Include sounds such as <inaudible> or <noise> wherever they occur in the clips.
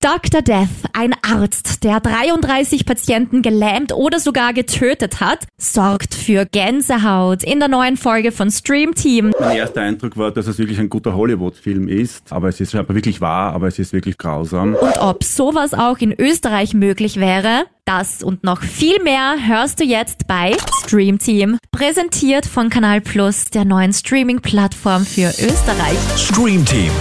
Dr. Death, ein Arzt, der 33 Patienten gelähmt oder sogar getötet hat, sorgt für Gänsehaut in der neuen Folge von Stream Team. Mein erster Eindruck war, dass es wirklich ein guter Hollywood-Film ist, aber es ist scheinbar wirklich wahr, aber es ist wirklich grausam. Und ob sowas auch in Österreich möglich wäre, das und noch viel mehr hörst du jetzt bei Stream Team, präsentiert von Kanal Plus, der neuen Streaming-Plattform für Österreich. Stream Team,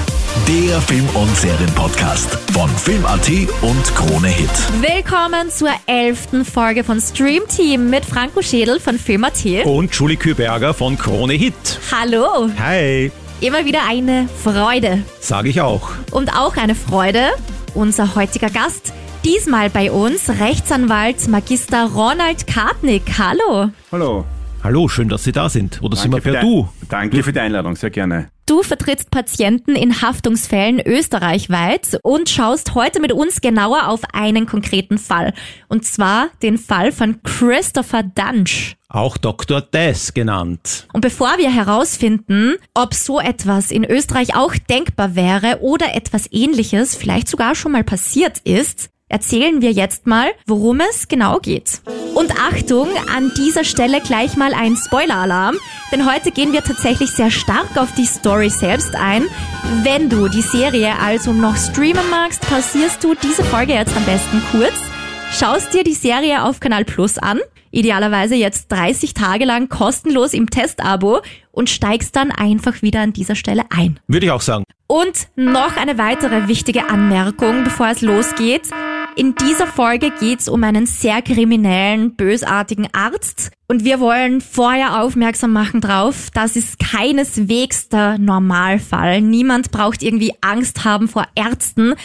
der Film- und Serienpodcast von Film.at und Krone Hit. Willkommen zur elften Folge von Stream Team mit Franco Schädel von Film.at. Und Julie Küberger von Krone Hit. Hallo, Hi, immer wieder eine Freude. sage ich auch. Und auch eine Freude, unser heutiger Gast, diesmal bei uns, Rechtsanwalt Magister Ronald Kartnick. Hallo. Hallo. Hallo, schön, dass Sie da sind. Oder sind wir für per Du? Danke für die Einladung, sehr gerne. Du vertrittst Patienten in Haftungsfällen österreichweit und schaust heute mit uns genauer auf einen konkreten Fall. Und zwar den Fall von Christopher Dunch. Auch Dr. Death genannt. Und bevor wir herausfinden, ob so etwas in Österreich auch denkbar wäre oder etwas ähnliches vielleicht sogar schon mal passiert ist, erzählen wir jetzt mal, worum es genau geht. Und Achtung, an dieser Stelle gleich mal ein Spoiler-Alarm, denn heute gehen wir tatsächlich sehr stark auf die Story selbst ein. Wenn du die Serie also noch streamen magst, pausierst du diese Folge jetzt am besten kurz, schaust dir die Serie auf Kanal Plus an, idealerweise jetzt 30 Tage lang kostenlos im Testabo und steigst dann einfach wieder an dieser Stelle ein. Würde ich auch sagen. Und noch eine weitere wichtige Anmerkung, bevor es losgeht. In dieser Folge geht's um einen sehr kriminellen, bösartigen Arzt. Und wir wollen vorher aufmerksam machen drauf, das ist keineswegs der Normalfall. Niemand braucht irgendwie Angst haben vor Ärzten.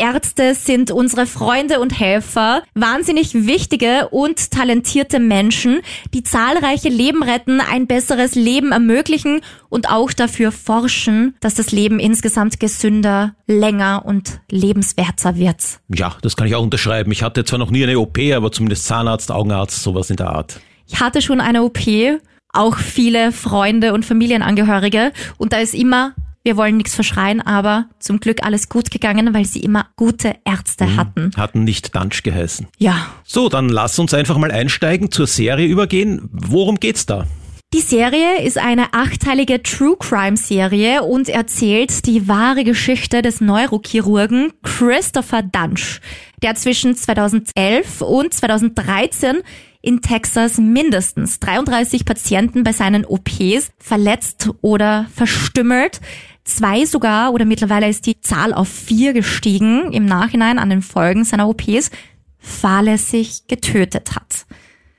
Ärzte sind unsere Freunde und Helfer, wahnsinnig wichtige und talentierte Menschen, die zahlreiche Leben retten, ein besseres Leben ermöglichen und auch dafür forschen, dass das Leben insgesamt gesünder, länger und lebenswerter wird. Ja, das kann ich auch unterschreiben. Ich hatte zwar noch nie eine OP, aber zumindest Zahnarzt, Augenarzt, sowas in der Art. Ich hatte schon eine OP, auch viele Freunde und Familienangehörige und da ist immer wir wollen nichts verschreien, aber zum Glück alles gut gegangen, weil sie immer gute Ärzte hatten. Hatten nicht Dunch geheißen. Ja, So, dann lass uns einfach mal einsteigen, zur Serie übergehen. Worum geht's da? Die Serie ist eine achteilige True Crime Serie und erzählt die wahre Geschichte des Neurochirurgen Christopher Dunch, der zwischen 2011 und 2013 in Texas mindestens 33 Patienten bei seinen OPs verletzt oder verstümmelt. Zwei sogar oder mittlerweile ist die Zahl auf vier gestiegen im Nachhinein an den Folgen seiner OPs fahrlässig getötet hat.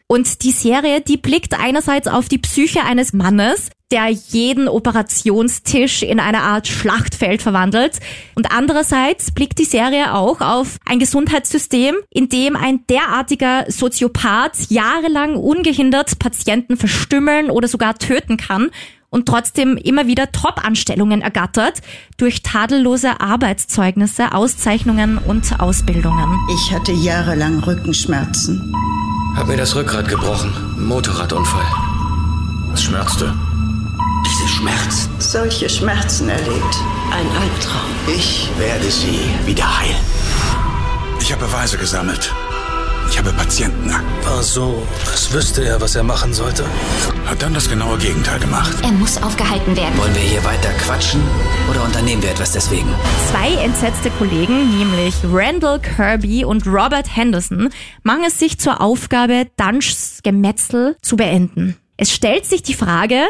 Und die Serie, die blickt einerseits auf die Psyche eines Mannes, der jeden Operationstisch in eine Art Schlachtfeld verwandelt. Und andererseits blickt die Serie auch auf ein Gesundheitssystem, in dem ein derartiger Soziopath jahrelang ungehindert Patienten verstümmeln oder sogar töten kann und trotzdem immer wieder Top-Anstellungen ergattert durch tadellose Arbeitszeugnisse, Auszeichnungen und Ausbildungen. Ich hatte jahrelang Rückenschmerzen. Hab mir das Rückgrat gebrochen. Motorradunfall. Es schmerzte. Diese Schmerzen. Solche Schmerzen erlebt. Ein Albtraum. Ich werde sie wieder heilen. Ich habe Beweise gesammelt. Ich habe Patientenakten. War so, als wüsste er, was er machen sollte. Hat dann das genaue Gegenteil gemacht. Er muss aufgehalten werden. Wollen wir hier weiter quatschen oder unternehmen wir etwas deswegen? Zwei entsetzte Kollegen, nämlich Randall Kirby und Robert Henderson, machen es sich zur Aufgabe, Dunchs Gemetzel zu beenden. Es stellt sich die Frage,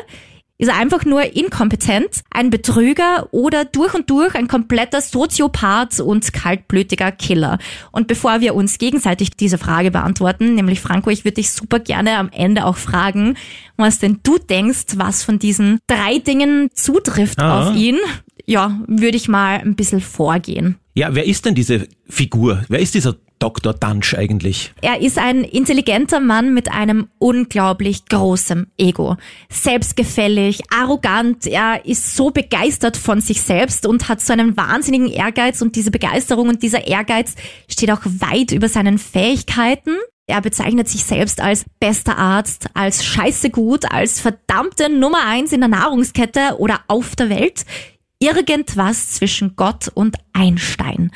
ist er einfach nur inkompetent, ein Betrüger oder durch und durch ein kompletter Soziopath und kaltblütiger Killer? Und bevor wir uns gegenseitig diese Frage beantworten, nämlich Franco, ich würde dich super gerne am Ende auch fragen, was denn du denkst, was von diesen drei Dingen zutrifft Ah. auf ihn. Ja, würde ich mal ein bisschen vorgehen. Ja, wer ist denn diese Figur? Wer ist dieser Dr. Dunch eigentlich? Er ist ein intelligenter Mann mit einem unglaublich großen Ego. Selbstgefällig, arrogant, er ist so begeistert von sich selbst und hat so einen wahnsinnigen Ehrgeiz und diese Begeisterung und dieser Ehrgeiz steht auch weit über seinen Fähigkeiten. Er bezeichnet sich selbst als bester Arzt, als scheiße gut, als verdammte Nummer eins in der Nahrungskette oder auf der Welt. Irgendwas zwischen Gott und Einstein.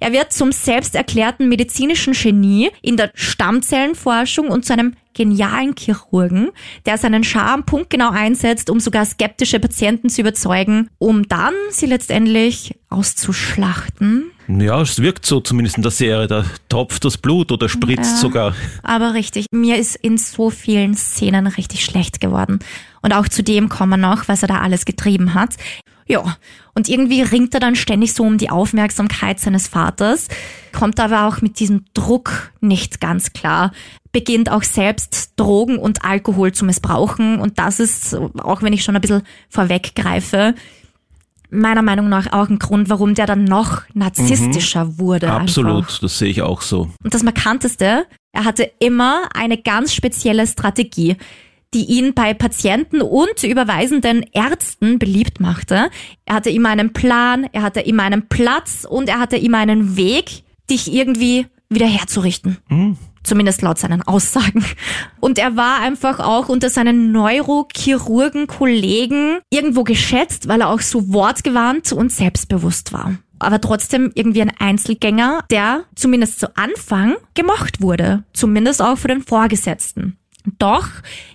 Er wird zum selbst erklärten medizinischen Genie in der Stammzellenforschung und zu einem genialen Chirurgen, der seinen Charme punktgenau einsetzt, um sogar skeptische Patienten zu überzeugen, um dann sie letztendlich auszuschlachten. Ja, es wirkt so zumindest in der Serie. Da tropft das Blut oder spritzt Ja. sogar. Aber richtig, mir ist in so vielen Szenen richtig schlecht geworden. Und auch zu dem kommen wir noch, was er da alles getrieben hat. Ja, und irgendwie ringt er dann ständig so um die Aufmerksamkeit seines Vaters, kommt aber auch mit diesem Druck nicht ganz klar, beginnt auch selbst Drogen und Alkohol zu missbrauchen. Und das ist, auch wenn ich schon ein bisschen vorweggreife, meiner Meinung nach auch ein Grund, warum der dann noch narzisstischer wurde. Absolut, Einfach. das sehe ich auch so. Und das Markanteste, er hatte immer eine ganz spezielle Strategie, die ihn bei Patienten und überweisenden Ärzten beliebt machte. Er hatte immer einen Plan, er hatte immer einen Platz und er hatte immer einen Weg, dich irgendwie wieder herzurichten. Zumindest laut seinen Aussagen. Und er war einfach auch unter seinen Neurochirurgen-Kollegen irgendwo geschätzt, weil er auch so wortgewandt und selbstbewusst war. Aber trotzdem irgendwie ein Einzelgänger, der zumindest zu Anfang gemocht wurde. Zumindest auch für den Vorgesetzten. Doch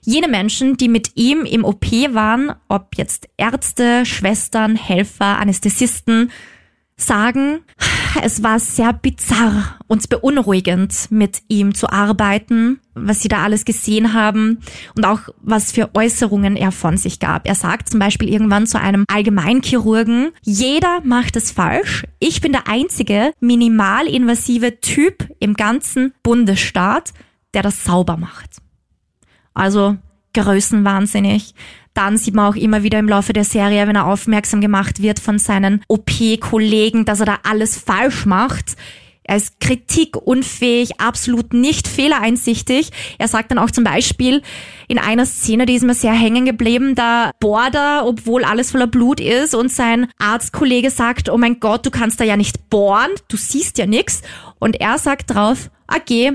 jene Menschen, die mit ihm im OP waren, ob jetzt Ärzte, Schwestern, Helfer, Anästhesisten, sagen, es war sehr bizarr und beunruhigend, mit ihm zu arbeiten, was sie da alles gesehen haben und auch was für Äußerungen er von sich gab. Er sagt zum Beispiel irgendwann zu einem Allgemeinchirurgen, jeder macht es falsch. Ich bin der einzige minimalinvasive Typ im ganzen Bundesstaat, der das sauber macht. Also größenwahnsinnig. Dann sieht man auch immer wieder im Laufe der Serie, wenn er aufmerksam gemacht wird von seinen OP-Kollegen, dass er da alles falsch macht. Er ist kritikunfähig, absolut nicht fehlereinsichtig. Er sagt dann auch zum Beispiel in einer Szene, die ist mir sehr hängen geblieben, da bohrt er, obwohl alles voller Blut ist und sein Arztkollege sagt, oh mein Gott, du kannst da ja nicht bohren, du siehst ja nix. Und er sagt drauf, okay,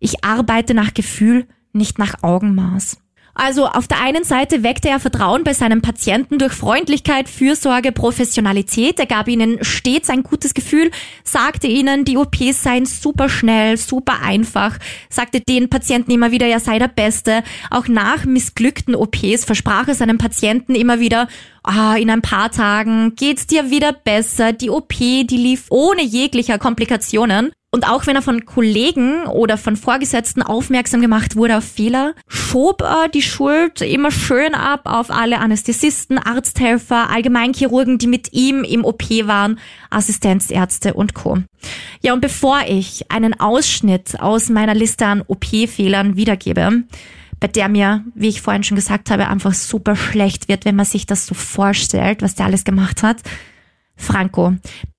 ich arbeite nach Gefühl, nicht nach Augenmaß. Also auf der einen Seite weckte er Vertrauen bei seinen Patienten durch Freundlichkeit, Fürsorge, Professionalität. Er gab ihnen stets ein gutes Gefühl, sagte ihnen, die OPs seien super schnell, super einfach, sagte den Patienten immer wieder, er sei der Beste. Auch nach missglückten OPs versprach er seinen Patienten immer wieder, ah, in ein paar Tagen geht's dir wieder besser. Die OP, die lief ohne jeglicher Komplikationen. Und auch wenn er von Kollegen oder von Vorgesetzten aufmerksam gemacht wurde auf Fehler, schob er die Schuld immer schön ab auf alle Anästhesisten, Arzthelfer, Allgemeinchirurgen, die mit ihm im OP waren, Assistenzärzte und Co. Ja, und bevor ich einen Ausschnitt aus meiner Liste an OP-Fehlern wiedergebe, bei der mir, wie ich vorhin schon gesagt habe, einfach super schlecht wird, wenn man sich das so vorstellt, was der alles gemacht hat. Franco,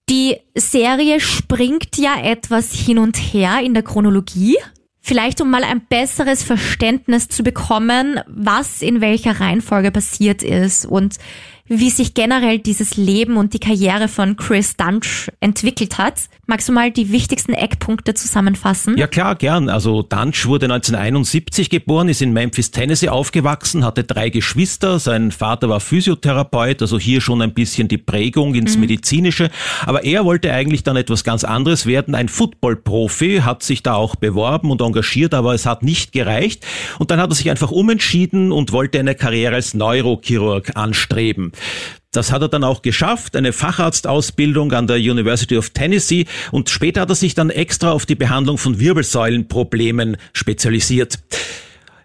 die Serie springt ja etwas hin und her in der Chronologie. Vielleicht um mal ein besseres Verständnis zu bekommen, was in welcher Reihenfolge passiert ist und wie sich generell dieses Leben und die Karriere von Chris Dunch entwickelt hat. Magst du mal die wichtigsten Eckpunkte zusammenfassen? Ja klar, gern. Also Dunch wurde 1971 geboren, ist in Memphis, Tennessee aufgewachsen, hatte drei Geschwister. Sein Vater war Physiotherapeut, also hier schon ein bisschen die Prägung ins Medizinische. Aber er wollte eigentlich dann etwas ganz anderes werden, ein Football-Profi, hat sich da auch beworben und engagiert, aber es hat nicht gereicht. Und dann hat er sich einfach umentschieden und wollte eine Karriere als Neurochirurg anstreben. Das hat er dann auch geschafft, eine Facharztausbildung an der University of Tennessee und später hat er sich dann extra auf die Behandlung von Wirbelsäulenproblemen spezialisiert.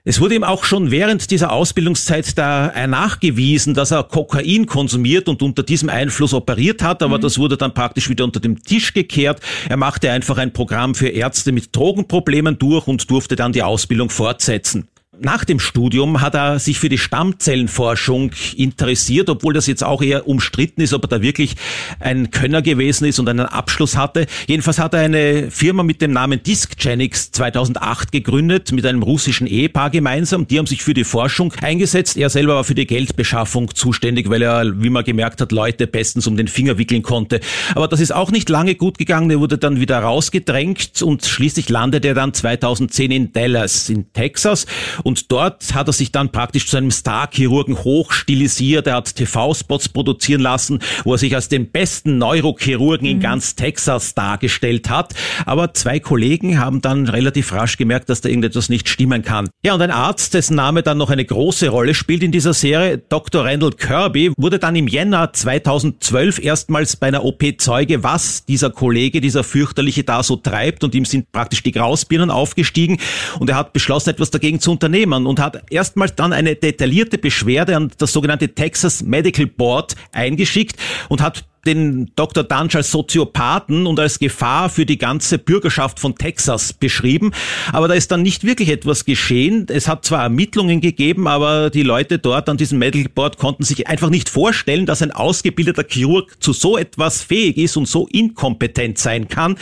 Es wurde ihm auch schon während dieser Ausbildungszeit da nachgewiesen, dass er Kokain konsumiert und unter diesem Einfluss operiert hat, aber das wurde dann praktisch wieder unter dem Tisch gekehrt. Er machte einfach ein Programm für Ärzte mit Drogenproblemen durch und durfte dann die Ausbildung fortsetzen. Nach dem Studium hat er sich für die Stammzellenforschung interessiert, obwohl das jetzt auch eher umstritten ist, ob er da wirklich ein Könner gewesen ist und einen Abschluss hatte. Jedenfalls hat er eine Firma mit dem Namen Discgenics 2008 gegründet, mit einem russischen Ehepaar gemeinsam. Die haben sich für die Forschung eingesetzt. Er selber war für die Geldbeschaffung zuständig, weil er, wie man gemerkt hat, Leute bestens um den Finger wickeln konnte. Aber das ist auch nicht lange gut gegangen. Er wurde dann wieder rausgedrängt und schließlich landete er dann 2010 in Dallas in Texas und Und dort hat er sich dann praktisch zu einem Star-Chirurgen hochstilisiert. Er hat TV-Spots produzieren lassen, wo er sich als den besten Neurochirurgen in ganz Texas dargestellt hat. Aber zwei Kollegen haben dann relativ rasch gemerkt, dass da irgendetwas nicht stimmen kann. Ja, und ein Arzt, dessen Name dann noch eine große Rolle spielt in dieser Serie, Dr. Randall Kirby, wurde dann im Jänner 2012 erstmals bei einer OP Zeuge, was dieser Kollege, dieser fürchterliche da so treibt und ihm sind praktisch die Grausbirnen aufgestiegen und er hat beschlossen, etwas dagegen zu unternehmen und hat erstmals dann eine detaillierte Beschwerde an das sogenannte Texas Medical Board eingeschickt und hat den Dr. Dunge als Soziopathen und als Gefahr für die ganze Bürgerschaft von Texas beschrieben. Aber da ist dann nicht wirklich etwas geschehen. Es hat zwar Ermittlungen gegeben, aber die Leute dort an diesem Medical Board konnten sich einfach nicht vorstellen, dass ein ausgebildeter Chirurg zu so etwas fähig ist und so inkompetent sein kann.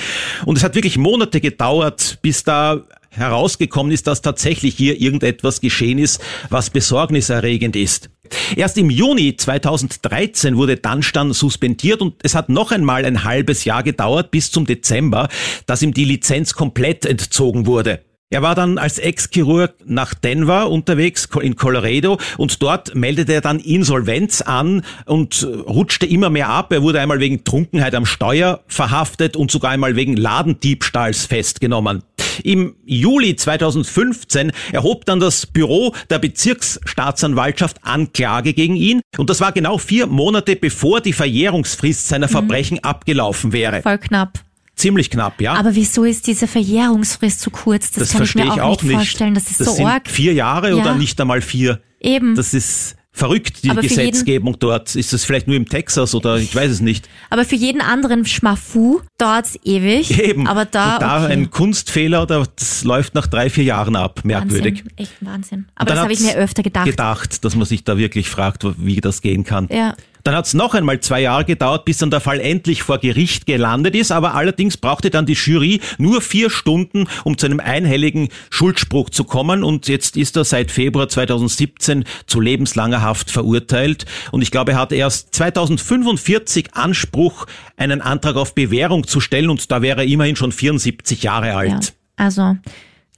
Und es hat wirklich Monate gedauert, bis da herausgekommen ist, dass tatsächlich hier irgendetwas geschehen ist, was besorgniserregend ist. Erst im Juni 2013 wurde Dunstan suspendiert und es hat noch einmal ein halbes Jahr gedauert bis zum Dezember, dass ihm die Lizenz komplett entzogen wurde. Er war dann als Ex-Chirurg nach Denver unterwegs in Colorado und dort meldete er dann Insolvenz an und rutschte immer mehr ab. Er wurde einmal wegen Trunkenheit am Steuer verhaftet und sogar einmal wegen Ladendiebstahls festgenommen. Im Juli 2015 erhob dann das Büro der Bezirksstaatsanwaltschaft Anklage gegen ihn und das war genau vier Monate bevor die Verjährungsfrist seiner Verbrechen abgelaufen wäre. Voll knapp. Ziemlich knapp, ja. Aber wieso ist diese Verjährungsfrist so kurz? Das, das kann ich mir auch, ich auch nicht vorstellen. Das ist das so sind arg. vier Jahre Ja. oder nicht einmal vier. Eben. Das ist verrückt, die Aber für jeden- Gesetzgebung dort. Ist das vielleicht nur im Texas oder ich weiß es nicht. Aber für jeden anderen Schmafu dauert's ewig. Eben. Aber da, Und da okay. ein Kunstfehler, da- das läuft nach drei, vier Jahren ab. Merkwürdig. Wahnsinn. Echt Wahnsinn. Aber das habe ich mir öfter gedacht. Gedacht, dass man sich da wirklich fragt, wie das gehen kann. Ja. Dann hat es noch einmal zwei Jahre gedauert, bis dann der Fall endlich vor Gericht gelandet ist, aber allerdings brauchte dann die Jury nur vier Stunden, um zu einem einhelligen Schuldspruch zu kommen und jetzt ist er seit Februar 2017 zu lebenslanger Haft verurteilt und ich glaube, er hat erst 2045 Anspruch, einen Antrag auf Bewährung zu stellen und da wäre er immerhin schon 74 Jahre Ja. alt. Also,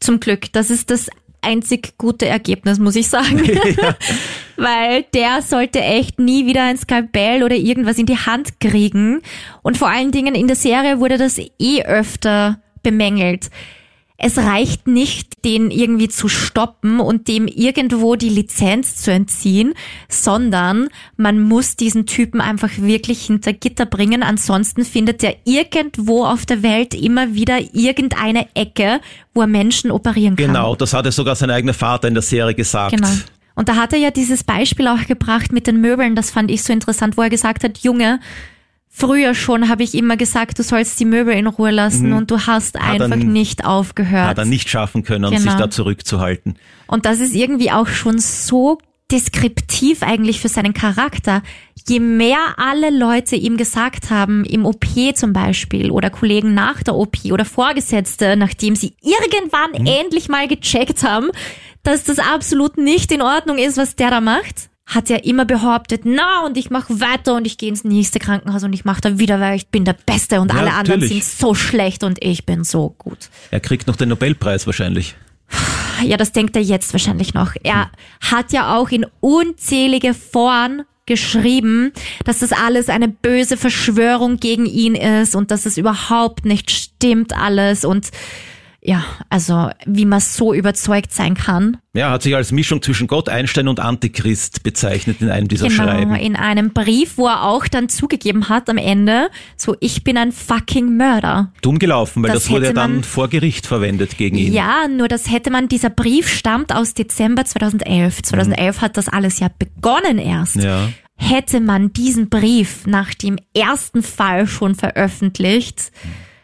zum Glück. Das ist das einzig gute Ergebnis, muss ich sagen. <laughs> <laughs> Weil der sollte echt nie wieder ein Skalpell oder irgendwas in die Hand kriegen. Und vor allen Dingen in der Serie wurde das eh öfter bemängelt. Es reicht nicht, den irgendwie zu stoppen und dem irgendwo die Lizenz zu entziehen, sondern man muss diesen Typen einfach wirklich hinter Gitter bringen. Ansonsten findet er irgendwo auf der Welt immer wieder irgendeine Ecke, wo er Menschen operieren kann. Genau, das hatte sogar sein eigener Vater in der Serie gesagt. Genau. Und da hat er ja dieses Beispiel auch gebracht mit den Möbeln, das fand ich so interessant, wo er gesagt hat, Junge, früher schon habe ich immer gesagt, du sollst die Möbel in Ruhe lassen und du hast Mhm. Hat er einfach n- nicht aufgehört. Hat er nicht schaffen können, Genau. sich da zurückzuhalten. Und das ist irgendwie auch schon so deskriptiv eigentlich für seinen Charakter. Je mehr alle Leute ihm gesagt haben, im OP zum Beispiel oder Kollegen nach der OP oder Vorgesetzte, nachdem sie irgendwann endlich mal gecheckt haben, dass das absolut nicht in Ordnung ist, was der da macht, hat er immer behauptet, na und ich mache weiter und ich gehe ins nächste Krankenhaus und ich mache da wieder, weil ich bin der Beste und Ja, alle anderen natürlich. sind so schlecht und ich bin so gut. Er kriegt noch den Nobelpreis wahrscheinlich. Ja, das denkt er jetzt wahrscheinlich noch. Er hat ja auch in unzählige Foren geschrieben, dass das alles eine böse Verschwörung gegen ihn ist und dass es überhaupt nicht stimmt alles und ja, also wie man so überzeugt sein kann. Ja, hat sich als Mischung zwischen Gott, Einstein und Antichrist bezeichnet in einem dieser genau, Schreiben. in einem Brief, wo er auch dann zugegeben hat am Ende, so ich bin ein fucking Mörder. Dumm gelaufen, weil Das das, wurde ja dann man- vor Gericht verwendet gegen ihn. Ja, nur das hätte man, dieser Brief stammt aus Dezember 2011. 2011 hat das alles ja begonnen erst. Ja. Hätte man diesen Brief nach dem ersten Fall schon veröffentlicht,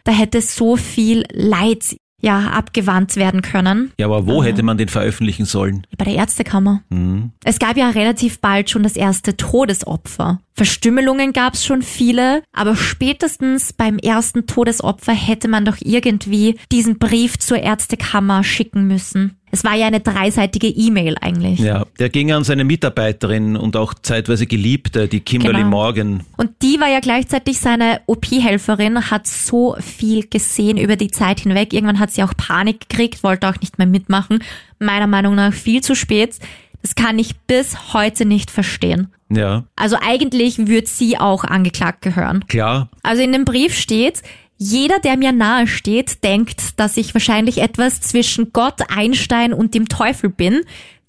da hätte so viel Leid ja abgewandt werden können. Ja, aber wo hätte man den veröffentlichen sollen? Bei der Ärztekammer. Hm. Es gab ja relativ bald schon das erste Todesopfer Verstümmelungen gab es schon viele, aber spätestens beim ersten Todesopfer hätte man doch irgendwie diesen Brief zur Ärztekammer schicken müssen. Es war ja eine dreiseitige E-Mail eigentlich. Ja, der ging an seine Mitarbeiterin und auch zeitweise Geliebte, die Kimberly Genau. Morgan. Und die war ja gleichzeitig seine OP-Helferin, hat so viel gesehen über die Zeit hinweg. Irgendwann hat sie auch Panik gekriegt, wollte auch nicht mehr mitmachen. Meiner Meinung nach viel zu spät. Das kann ich bis heute nicht verstehen. Ja, Also eigentlich würde sie auch angeklagt gehören. klar. Also in dem Brief steht, jeder, der mir nahe steht, denkt, dass ich wahrscheinlich etwas zwischen Gott, Einstein und dem Teufel bin.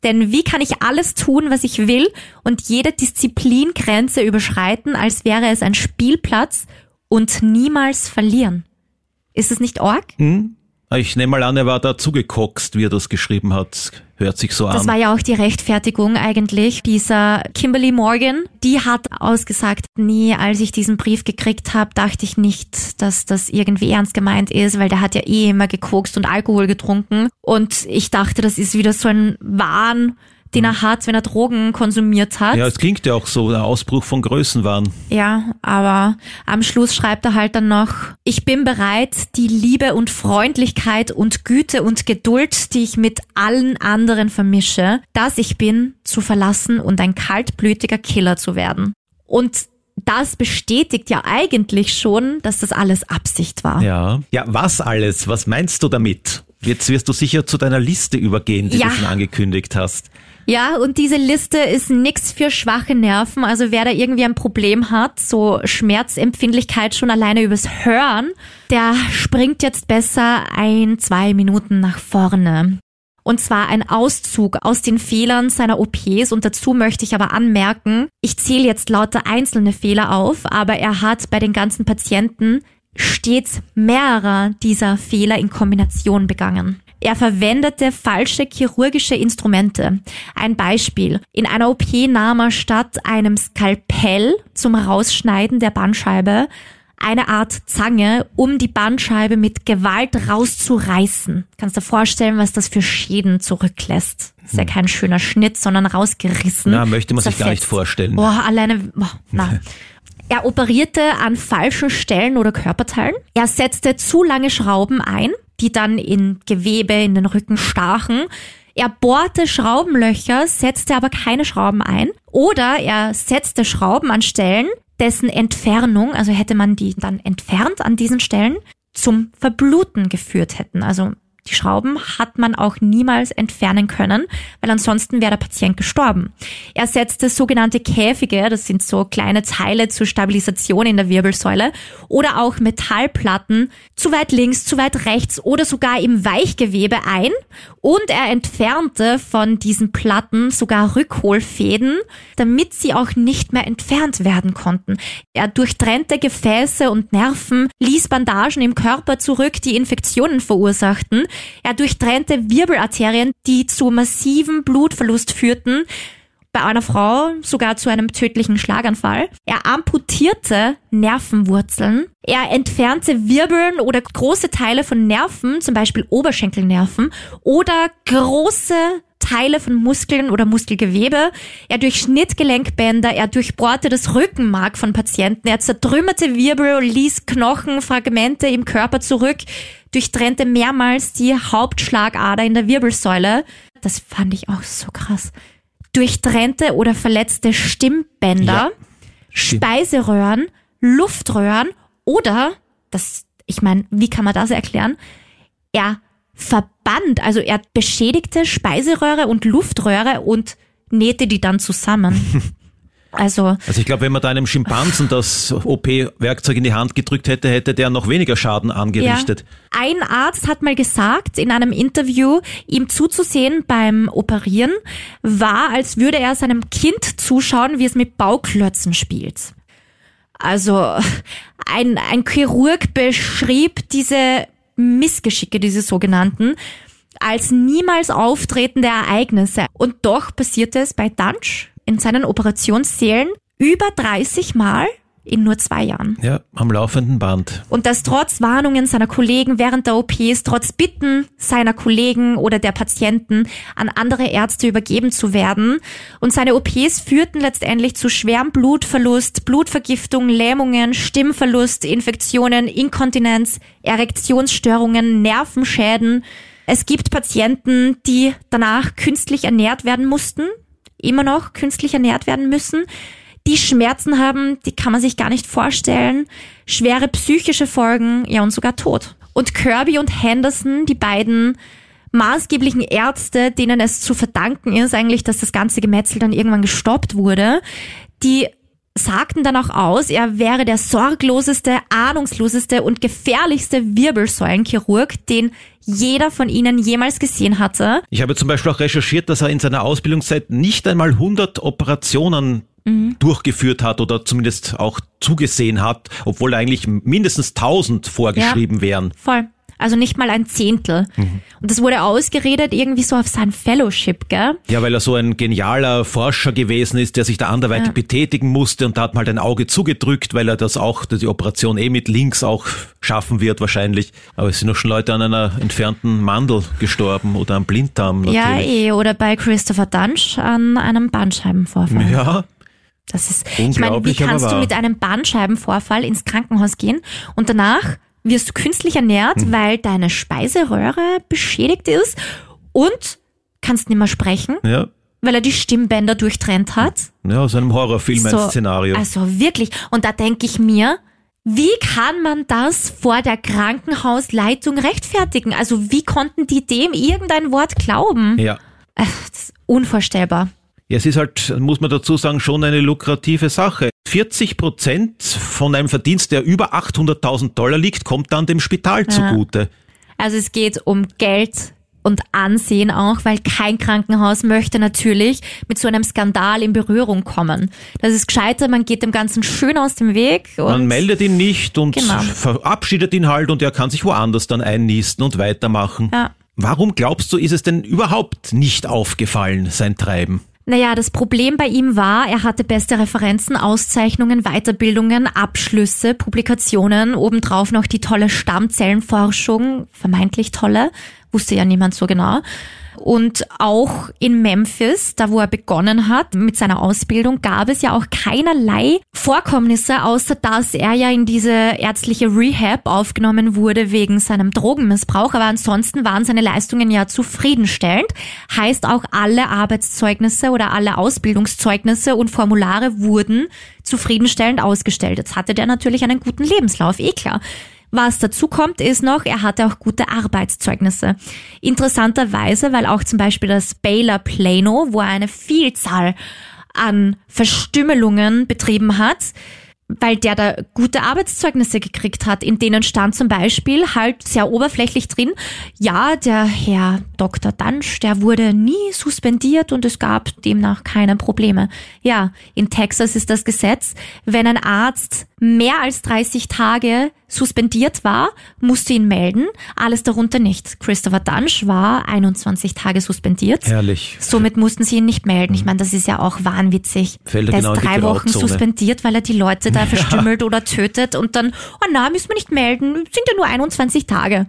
Denn wie kann ich alles tun, was ich will und jede Disziplingrenze überschreiten, als wäre es ein Spielplatz und niemals verlieren? Ist es nicht arg? Ich nehme mal an, er war da zugekokst, wie er das geschrieben hat. Hört sich so Das an. war ja auch die Rechtfertigung eigentlich dieser Kimberly Morgan. Die hat ausgesagt, nee, als ich diesen Brief gekriegt habe, dachte ich nicht, dass das irgendwie ernst gemeint ist, weil der hat ja eh immer gekokst und Alkohol getrunken. Und ich dachte, das ist wieder so ein Wahn, den er hat, wenn er Drogen konsumiert hat. Ja, es klingt ja auch so, der Ausbruch von Größenwahn. Ja, aber am Schluss schreibt er halt dann noch, ich bin bereit, die Liebe und Freundlichkeit und Güte und Geduld, die ich mit allen anderen vermische, dass ich bin, zu verlassen und ein kaltblütiger Killer zu werden. Und das bestätigt ja eigentlich schon, dass das alles Absicht war. Ja. Ja, was alles? Was meinst du damit? Jetzt wirst du sicher zu deiner Liste übergehen, die Ja. du schon angekündigt hast. Ja, und diese Liste ist nix für schwache Nerven. Also wer da irgendwie ein Problem hat, so Schmerzempfindlichkeit schon alleine übers Hören, der springt jetzt besser ein, zwei Minuten nach vorne. Und zwar ein Auszug aus den Fehlern seiner OPs. Und dazu möchte ich aber anmerken, ich zähle jetzt lauter einzelne Fehler auf, aber er hat bei den ganzen Patienten stets mehrere dieser Fehler in Kombination begangen. Er verwendete falsche chirurgische Instrumente. Ein Beispiel. In einer OP nahm er statt einem Skalpell zum Rausschneiden der Bandscheibe eine Art Zange, um die Bandscheibe mit Gewalt rauszureißen. Kannst dir vorstellen, was das für Schäden zurücklässt. Ist ja kein schöner Schnitt, sondern rausgerissen. Na, möchte man sich gar nicht vorstellen. Boah, alleine, boah, na. <laughs> Er operierte an falschen Stellen oder Körperteilen. Er setzte zu lange Schrauben ein, die dann in Gewebe in den Rücken stachen. Er bohrte Schraubenlöcher, setzte aber keine Schrauben ein. Oder er setzte Schrauben an Stellen, dessen Entfernung, also hätte man die dann entfernt an diesen Stellen, zum Verbluten geführt hätten. Also die Schrauben hat man auch niemals entfernen können, weil ansonsten wäre der Patient gestorben. Er setzte sogenannte Käfige, das sind so kleine Teile zur Stabilisation in der Wirbelsäule, oder auch Metallplatten zu weit links, zu weit rechts oder sogar im Weichgewebe ein. Und er entfernte von diesen Platten sogar Rückholfäden, damit sie auch nicht mehr entfernt werden konnten. Er durchtrennte Gefäße und Nerven, ließ Bandagen im Körper zurück, die Infektionen verursachten. Er durchtrennte Wirbelarterien, die zu massivem Blutverlust führten. Bei einer Frau sogar zu einem tödlichen Schlaganfall. Er amputierte Nervenwurzeln. Er entfernte Wirbeln oder große Teile von Nerven, zum Beispiel Oberschenkelnerven, oder große Teile von Muskeln oder Muskelgewebe. Er durchschnitt Gelenkbänder, er durchbohrte das Rückenmark von Patienten, er zertrümmerte Wirbel, ließ Knochenfragmente im Körper zurück, durchtrennte mehrmals die Hauptschlagader in der Wirbelsäule. Das fand ich auch so krass. Durchtrennte oder verletzte Stimmbänder, Stimmt. Speiseröhren, Luftröhren oder, das, ich meine, wie kann man das erklären? Er verband, also er beschädigte Speiseröhre und Luftröhre und nähte die dann zusammen. <laughs> Also, Also ich glaube, wenn man da einem Schimpansen das OP-Werkzeug in die Hand gedrückt hätte, hätte der noch weniger Schaden angerichtet. Ja. Ein Arzt hat mal gesagt in einem Interview, ihm zuzusehen beim Operieren war, als würde er seinem Kind zuschauen, wie es mit Bauklötzen spielt. Also ein, ein Chirurg beschrieb diese Missgeschicke, diese sogenannten, als niemals auftretende Ereignisse. Und doch passierte es bei Dunch in seinen Operationssälen über 30 Mal in nur zwei Jahren. Ja, am laufenden Band. Und das trotz Warnungen seiner Kollegen während der OPs, trotz Bitten seiner Kollegen oder der Patienten an andere Ärzte übergeben zu werden. Und seine OPs führten letztendlich zu schwerem Blutverlust, Blutvergiftung, Lähmungen, Stimmverlust, Infektionen, Inkontinenz, Erektionsstörungen, Nervenschäden. Es gibt Patienten, die danach künstlich ernährt werden mussten, immer noch künstlich ernährt werden müssen die Schmerzen haben, die kann man sich gar nicht vorstellen, schwere psychische Folgen, ja und sogar Tod. Und Kirby und Henderson, die beiden maßgeblichen Ärzte, denen es zu verdanken ist eigentlich, dass das ganze Gemetzel dann irgendwann gestoppt wurde, die sagten dann auch aus, er wäre der sorgloseste, ahnungsloseste und gefährlichste Wirbelsäulenchirurg, den jeder von ihnen jemals gesehen hatte. Ich habe zum Beispiel auch recherchiert, dass er in seiner Ausbildungszeit nicht einmal 100 Operationen mhm. durchgeführt hat oder zumindest auch zugesehen hat, obwohl eigentlich mindestens 1000 vorgeschrieben ja, wären. Voll. Also nicht mal ein Zehntel. Mhm. Und das wurde ausgeredet irgendwie so auf sein Fellowship, gell? Ja, weil er so ein genialer Forscher gewesen ist, der sich da anderweitig ja. betätigen musste und da hat mal ein Auge zugedrückt, weil er das auch, die Operation eh mit links auch schaffen wird wahrscheinlich. Aber es sind noch schon Leute an einer entfernten Mandel gestorben oder am Blinddarm natürlich. Ja, eh, oder bei Christopher Dunch an einem Bandscheibenvorfall. Ja, das ist, ich meine, wie kannst du mit einem Bandscheibenvorfall ins Krankenhaus gehen und danach wirst du künstlich ernährt, mhm. weil deine Speiseröhre beschädigt ist und kannst nicht mehr sprechen. Ja. Weil er die Stimmbänder durchtrennt hat. Ja, aus einem Horrorfilm so, ein Szenario. Also wirklich. Und da denke ich mir, wie kann man das vor der Krankenhausleitung rechtfertigen? Also wie konnten die dem irgendein Wort glauben? Ja. Das ist unvorstellbar. Ja, es ist halt, muss man dazu sagen, schon eine lukrative Sache. 40 Prozent von einem Verdienst, der über 800.000 Dollar liegt, kommt dann dem Spital ja. zugute. Also es geht um Geld und Ansehen auch, weil kein Krankenhaus möchte natürlich mit so einem Skandal in Berührung kommen. Das ist gescheiter, man geht dem Ganzen schön aus dem Weg. man meldet ihn nicht und genau. verabschiedet ihn halt und er kann sich woanders dann einnisten und weitermachen. Ja. Warum glaubst du, ist es denn überhaupt nicht aufgefallen, sein Treiben? Naja, das Problem bei ihm war, er hatte beste Referenzen, Auszeichnungen, Weiterbildungen, Abschlüsse, Publikationen, obendrauf noch die tolle Stammzellenforschung, vermeintlich tolle, wusste ja niemand so genau. Und auch in Memphis, da wo er begonnen hat mit seiner Ausbildung, gab es ja auch keinerlei Vorkommnisse, außer dass er ja in diese ärztliche Rehab aufgenommen wurde wegen seinem Drogenmissbrauch. Aber ansonsten waren seine Leistungen ja zufriedenstellend. Heißt auch alle Arbeitszeugnisse oder alle Ausbildungszeugnisse und Formulare wurden zufriedenstellend ausgestellt. Jetzt hatte der natürlich einen guten Lebenslauf, eh klar. Was dazu kommt, ist noch, er hatte auch gute Arbeitszeugnisse. Interessanterweise, weil auch zum Beispiel das Baylor Plano, wo er eine Vielzahl an Verstümmelungen betrieben hat, weil der da gute Arbeitszeugnisse gekriegt hat, in denen stand zum Beispiel halt sehr oberflächlich drin, ja, der Herr Dr. Dansch, der wurde nie suspendiert und es gab demnach keine Probleme. Ja, in Texas ist das Gesetz, wenn ein Arzt mehr als 30 Tage suspendiert war, musste ihn melden, alles darunter nicht. Christopher Dunsch war 21 Tage suspendiert. Herrlich. Somit mussten sie ihn nicht melden. Ich meine, das ist ja auch wahnwitzig. Fällt er genau ist drei Wochen suspendiert, weil er die Leute da <laughs> verstümmelt ja. oder tötet und dann, oh na, müssen wir nicht melden, sind ja nur 21 Tage.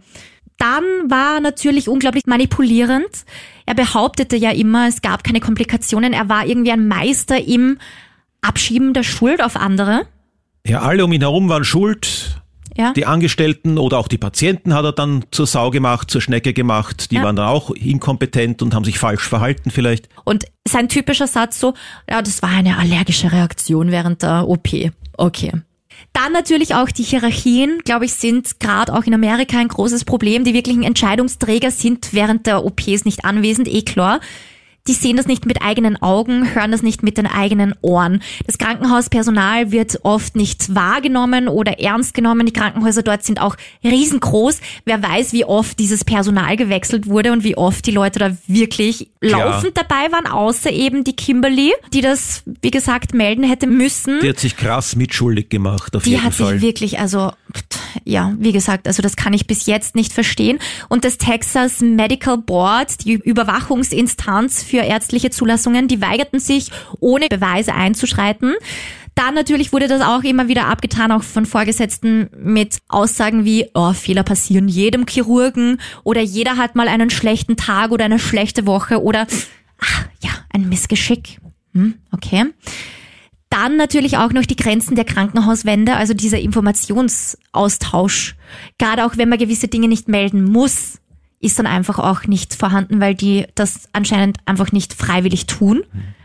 Dann war er natürlich unglaublich manipulierend. Er behauptete ja immer, es gab keine Komplikationen. Er war irgendwie ein Meister im Abschieben der Schuld auf andere. Ja, alle um ihn herum waren schuld. Ja. Die Angestellten oder auch die Patienten hat er dann zur Sau gemacht, zur Schnecke gemacht. Die ja. waren dann auch inkompetent und haben sich falsch verhalten vielleicht. Und sein typischer Satz so, ja, das war eine allergische Reaktion während der OP. Okay. Dann natürlich auch die Hierarchien, glaube ich, sind gerade auch in Amerika ein großes Problem. Die wirklichen Entscheidungsträger sind während der OPs nicht anwesend, eh klar die sehen das nicht mit eigenen Augen, hören das nicht mit den eigenen Ohren. Das Krankenhauspersonal wird oft nicht wahrgenommen oder ernst genommen. Die Krankenhäuser dort sind auch riesengroß. Wer weiß, wie oft dieses Personal gewechselt wurde und wie oft die Leute da wirklich laufend ja. dabei waren, außer eben die Kimberly, die das, wie gesagt, melden hätte müssen. Die hat sich krass mitschuldig gemacht, auf die jeden Fall. Die hat sich wirklich, also, ja, wie gesagt, also das kann ich bis jetzt nicht verstehen. Und das Texas Medical Board, die Überwachungsinstanz für ärztliche Zulassungen, die weigerten sich, ohne Beweise einzuschreiten. Dann natürlich wurde das auch immer wieder abgetan, auch von Vorgesetzten mit Aussagen wie, oh, Fehler passieren jedem Chirurgen oder jeder hat mal einen schlechten Tag oder eine schlechte Woche oder, ach, ja, ein Missgeschick. Hm, okay. Dann natürlich auch noch die Grenzen der Krankenhauswände, also dieser Informationsaustausch. Gerade auch wenn man gewisse Dinge nicht melden muss, ist dann einfach auch nicht vorhanden, weil die das anscheinend einfach nicht freiwillig tun.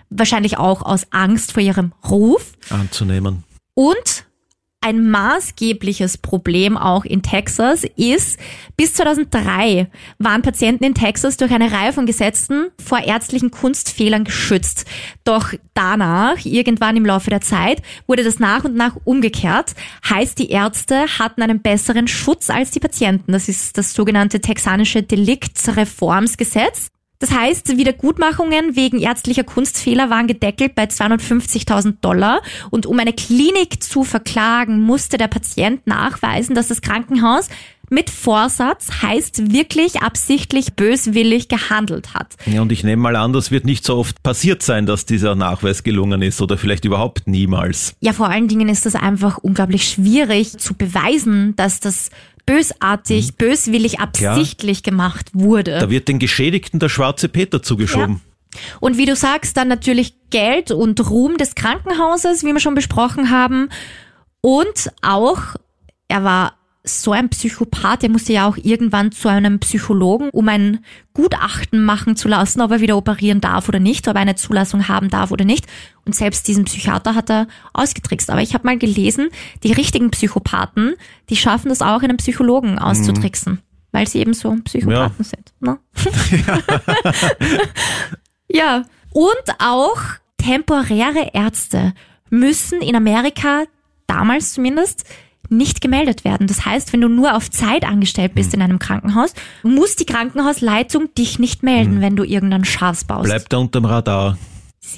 Wahrscheinlich auch aus Angst vor ihrem Ruf. Anzunehmen. Und ein maßgebliches Problem auch in Texas ist, bis 2003 waren Patienten in Texas durch eine Reihe von Gesetzen vor ärztlichen Kunstfehlern geschützt. Doch danach, irgendwann im Laufe der Zeit, wurde das nach und nach umgekehrt. Heißt, die Ärzte hatten einen besseren Schutz als die Patienten. Das ist das sogenannte texanische Deliktsreformsgesetz. Das heißt, Wiedergutmachungen wegen ärztlicher Kunstfehler waren gedeckelt bei 250.000 Dollar und um eine Klinik zu verklagen, musste der Patient nachweisen, dass das Krankenhaus mit Vorsatz heißt wirklich absichtlich böswillig gehandelt hat. Ja, und ich nehme mal an, das wird nicht so oft passiert sein, dass dieser Nachweis gelungen ist oder vielleicht überhaupt niemals. Ja, vor allen Dingen ist das einfach unglaublich schwierig zu beweisen, dass das bösartig, mhm. böswillig, absichtlich Klar. gemacht wurde. Da wird den Geschädigten der schwarze Peter zugeschoben. Ja. Und wie du sagst, dann natürlich Geld und Ruhm des Krankenhauses, wie wir schon besprochen haben. Und auch, er war so ein Psychopath, der musste ja auch irgendwann zu einem Psychologen, um ein Gutachten machen zu lassen, ob er wieder operieren darf oder nicht, ob er eine Zulassung haben darf oder nicht. Und selbst diesen Psychiater hat er ausgetrickst. Aber ich habe mal gelesen, die richtigen Psychopathen, die schaffen das auch, einen Psychologen auszutricksen, mhm. weil sie eben so Psychopathen ja. sind. Ne? Ja. <laughs> ja. Und auch temporäre Ärzte müssen in Amerika damals zumindest nicht gemeldet werden. Das heißt, wenn du nur auf Zeit angestellt bist hm. in einem Krankenhaus, muss die Krankenhausleitung dich nicht melden, hm. wenn du irgendeinen Schatz baust. Bleibt da unterm Radar.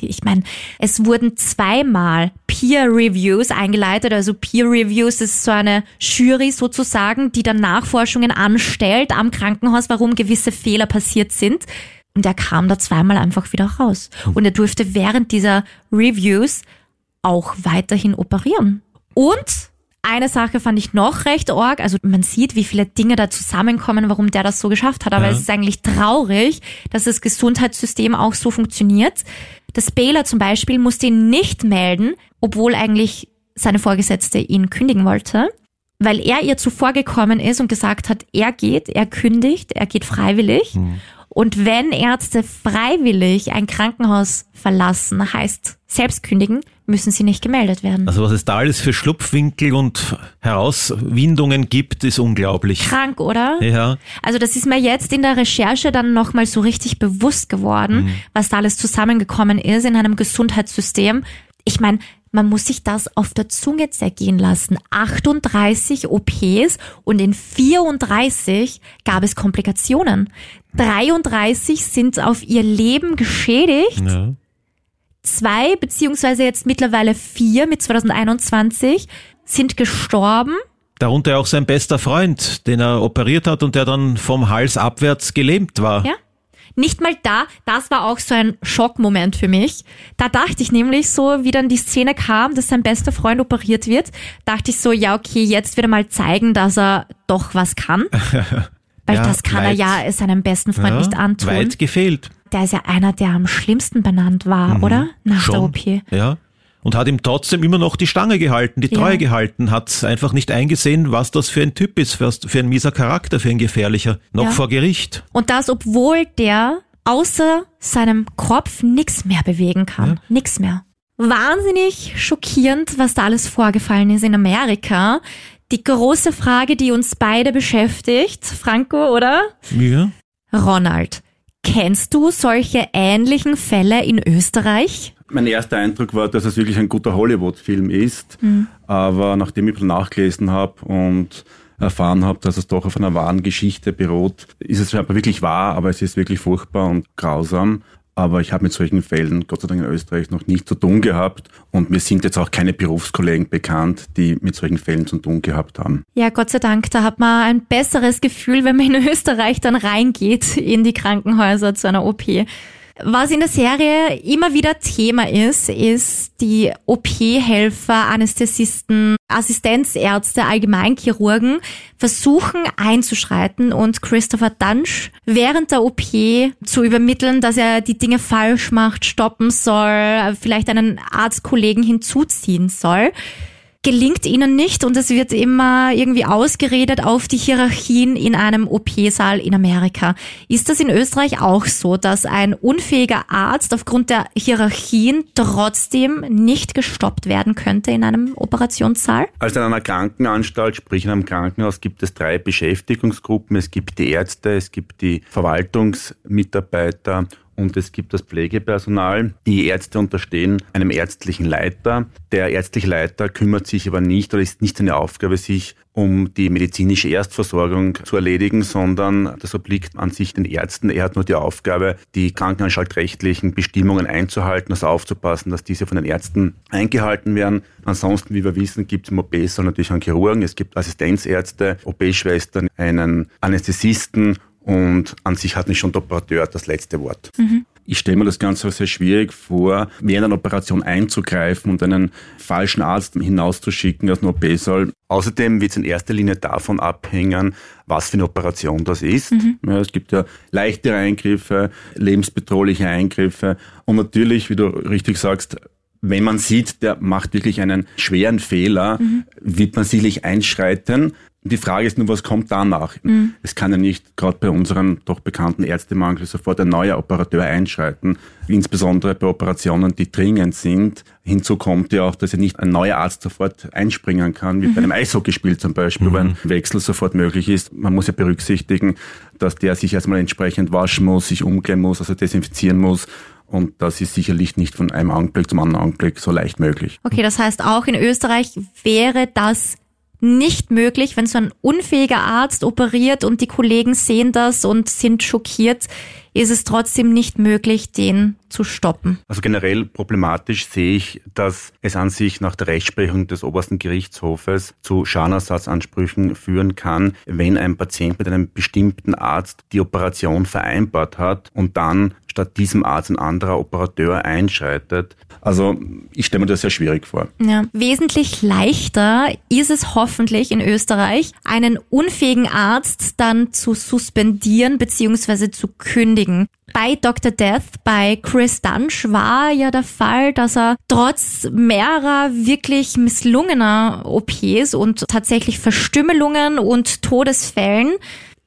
Ich meine, es wurden zweimal Peer Reviews eingeleitet. Also Peer Reviews ist so eine Jury sozusagen, die dann Nachforschungen anstellt am Krankenhaus, warum gewisse Fehler passiert sind. Und er kam da zweimal einfach wieder raus. Hm. Und er durfte während dieser Reviews auch weiterhin operieren. Und eine Sache fand ich noch recht arg. Also man sieht, wie viele Dinge da zusammenkommen, warum der das so geschafft hat. Aber ja. es ist eigentlich traurig, dass das Gesundheitssystem auch so funktioniert. Das Baylor zum Beispiel musste ihn nicht melden, obwohl eigentlich seine Vorgesetzte ihn kündigen wollte, weil er ihr zuvor gekommen ist und gesagt hat, er geht, er kündigt, er geht freiwillig. Mhm. Und wenn Ärzte freiwillig ein Krankenhaus verlassen, heißt selbst kündigen, müssen sie nicht gemeldet werden. Also was es da alles für Schlupfwinkel und Herauswindungen gibt, ist unglaublich. Krank, oder? Ja. Also das ist mir jetzt in der Recherche dann nochmal so richtig bewusst geworden, mhm. was da alles zusammengekommen ist in einem Gesundheitssystem. Ich meine, man muss sich das auf der Zunge zergehen lassen. 38 OPs und in 34 gab es Komplikationen. 33 sind auf ihr Leben geschädigt. Ja. Zwei, beziehungsweise jetzt mittlerweile vier mit 2021, sind gestorben. Darunter auch sein bester Freund, den er operiert hat und der dann vom Hals abwärts gelähmt war. Ja. Nicht mal da, das war auch so ein Schockmoment für mich. Da dachte ich nämlich so, wie dann die Szene kam, dass sein bester Freund operiert wird, dachte ich so, ja, okay, jetzt wird er mal zeigen, dass er doch was kann. <laughs> Weil ja, das kann weit, er ja seinem besten Freund ja, nicht antun. Weit gefehlt. Der ist ja einer, der am schlimmsten benannt war, mhm, oder? Nach schon, der OP. Ja. Und hat ihm trotzdem immer noch die Stange gehalten, die Treue ja. gehalten, hat einfach nicht eingesehen, was das für ein Typ ist, für ein mieser Charakter, für ein gefährlicher, noch ja. vor Gericht. Und das, obwohl der außer seinem Kopf nichts mehr bewegen kann. Ja. Nix mehr. Wahnsinnig schockierend, was da alles vorgefallen ist in Amerika. Die große Frage, die uns beide beschäftigt, Franco, oder? Ja. Ronald, kennst du solche ähnlichen Fälle in Österreich? Mein erster Eindruck war, dass es wirklich ein guter Hollywood-Film ist. Mhm. Aber nachdem ich nachgelesen habe und erfahren habe, dass es doch auf einer wahren Geschichte beruht, ist es scheinbar wirklich wahr, aber es ist wirklich furchtbar und grausam. Aber ich habe mit solchen Fällen, Gott sei Dank in Österreich, noch nicht zu tun gehabt. Und mir sind jetzt auch keine Berufskollegen bekannt, die mit solchen Fällen zu tun gehabt haben. Ja, Gott sei Dank, da hat man ein besseres Gefühl, wenn man in Österreich dann reingeht in die Krankenhäuser zu einer OP. Was in der Serie immer wieder Thema ist, ist die OP-Helfer, Anästhesisten, Assistenzärzte, Allgemeinchirurgen versuchen einzuschreiten und Christopher Dunch während der OP zu übermitteln, dass er die Dinge falsch macht, stoppen soll, vielleicht einen Arztkollegen hinzuziehen soll gelingt ihnen nicht und es wird immer irgendwie ausgeredet auf die Hierarchien in einem OP-Saal in Amerika. Ist das in Österreich auch so, dass ein unfähiger Arzt aufgrund der Hierarchien trotzdem nicht gestoppt werden könnte in einem Operationssaal? Also in einer Krankenanstalt, sprich in einem Krankenhaus, gibt es drei Beschäftigungsgruppen. Es gibt die Ärzte, es gibt die Verwaltungsmitarbeiter und es gibt das Pflegepersonal. Die Ärzte unterstehen einem ärztlichen Leiter. Der ärztliche Leiter kümmert sich aber nicht oder ist nicht seine Aufgabe, sich um die medizinische Erstversorgung zu erledigen, sondern das obliegt an sich den Ärzten. Er hat nur die Aufgabe, die krankenanstaltrechtlichen Bestimmungen einzuhalten, also aufzupassen, dass diese von den Ärzten eingehalten werden. Ansonsten, wie wir wissen, gibt es im OP-Saal natürlich einen Chirurgen, es gibt Assistenzärzte, OP-Schwestern, einen Anästhesisten und an sich hat nicht schon der Operateur das letzte Wort. Mhm. Ich stelle mir das Ganze sehr schwierig vor, während einer Operation einzugreifen und einen falschen Arzt hinauszuschicken aus dem OP-Saal. Außerdem wird es in erster Linie davon abhängen, was für eine Operation das ist. Mhm. Ja, es gibt ja leichtere Eingriffe, lebensbedrohliche Eingriffe und natürlich, wie du richtig sagst, wenn man sieht, der macht wirklich einen schweren Fehler, mhm. wird man sicherlich einschreiten. Die Frage ist nur, was kommt danach? Mhm. Es kann ja nicht gerade bei unserem doch bekannten Ärztemangel sofort ein neuer Operateur einschreiten, insbesondere bei Operationen, die dringend sind. Hinzu kommt ja auch, dass ja nicht ein neuer Arzt sofort einspringen kann, wie mhm. bei einem Eishockeyspiel zum Beispiel, mhm. wo ein Wechsel sofort möglich ist. Man muss ja berücksichtigen, dass der sich erstmal entsprechend waschen muss, sich umgehen muss, also desinfizieren muss und das ist sicherlich nicht von einem Augenblick zum anderen Augenblick so leicht möglich. Okay, das heißt auch in Österreich wäre das nicht möglich, wenn so ein unfähiger Arzt operiert und die Kollegen sehen das und sind schockiert, ist es trotzdem nicht möglich, den zu stoppen. Also generell problematisch sehe ich, dass es an sich nach der Rechtsprechung des obersten Gerichtshofes zu Schadenersatzansprüchen führen kann, wenn ein Patient mit einem bestimmten Arzt die Operation vereinbart hat und dann statt diesem Arzt ein anderer Operateur einschreitet. Also ich stelle mir das sehr schwierig vor. Ja. Wesentlich leichter ist es hoffentlich in Österreich, einen unfähigen Arzt dann zu suspendieren bzw. zu kündigen. Bei Dr. Death, bei Chris Dunch war ja der Fall, dass er trotz mehrerer wirklich misslungener OPs und tatsächlich Verstümmelungen und Todesfällen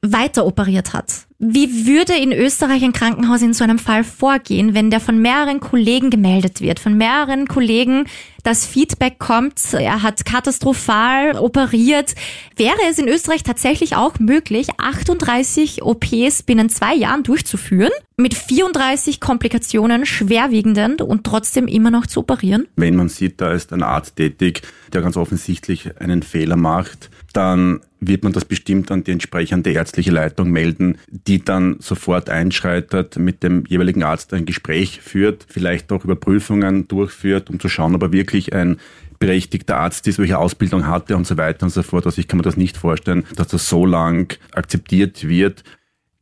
weiter operiert hat. Wie würde in Österreich ein Krankenhaus in so einem Fall vorgehen, wenn der von mehreren Kollegen gemeldet wird, von mehreren Kollegen das Feedback kommt, er hat katastrophal operiert? Wäre es in Österreich tatsächlich auch möglich, 38 OPs binnen zwei Jahren durchzuführen, mit 34 Komplikationen schwerwiegenden und trotzdem immer noch zu operieren? Wenn man sieht, da ist ein Arzt tätig, der ganz offensichtlich einen Fehler macht, dann wird man das bestimmt an die entsprechende ärztliche Leitung melden, die dann sofort einschreitet, mit dem jeweiligen Arzt ein Gespräch führt, vielleicht auch Überprüfungen durchführt, um zu schauen, ob er wirklich ein berechtigter Arzt ist, welche Ausbildung hatte und so weiter und so fort. Also ich kann mir das nicht vorstellen, dass das so lang akzeptiert wird.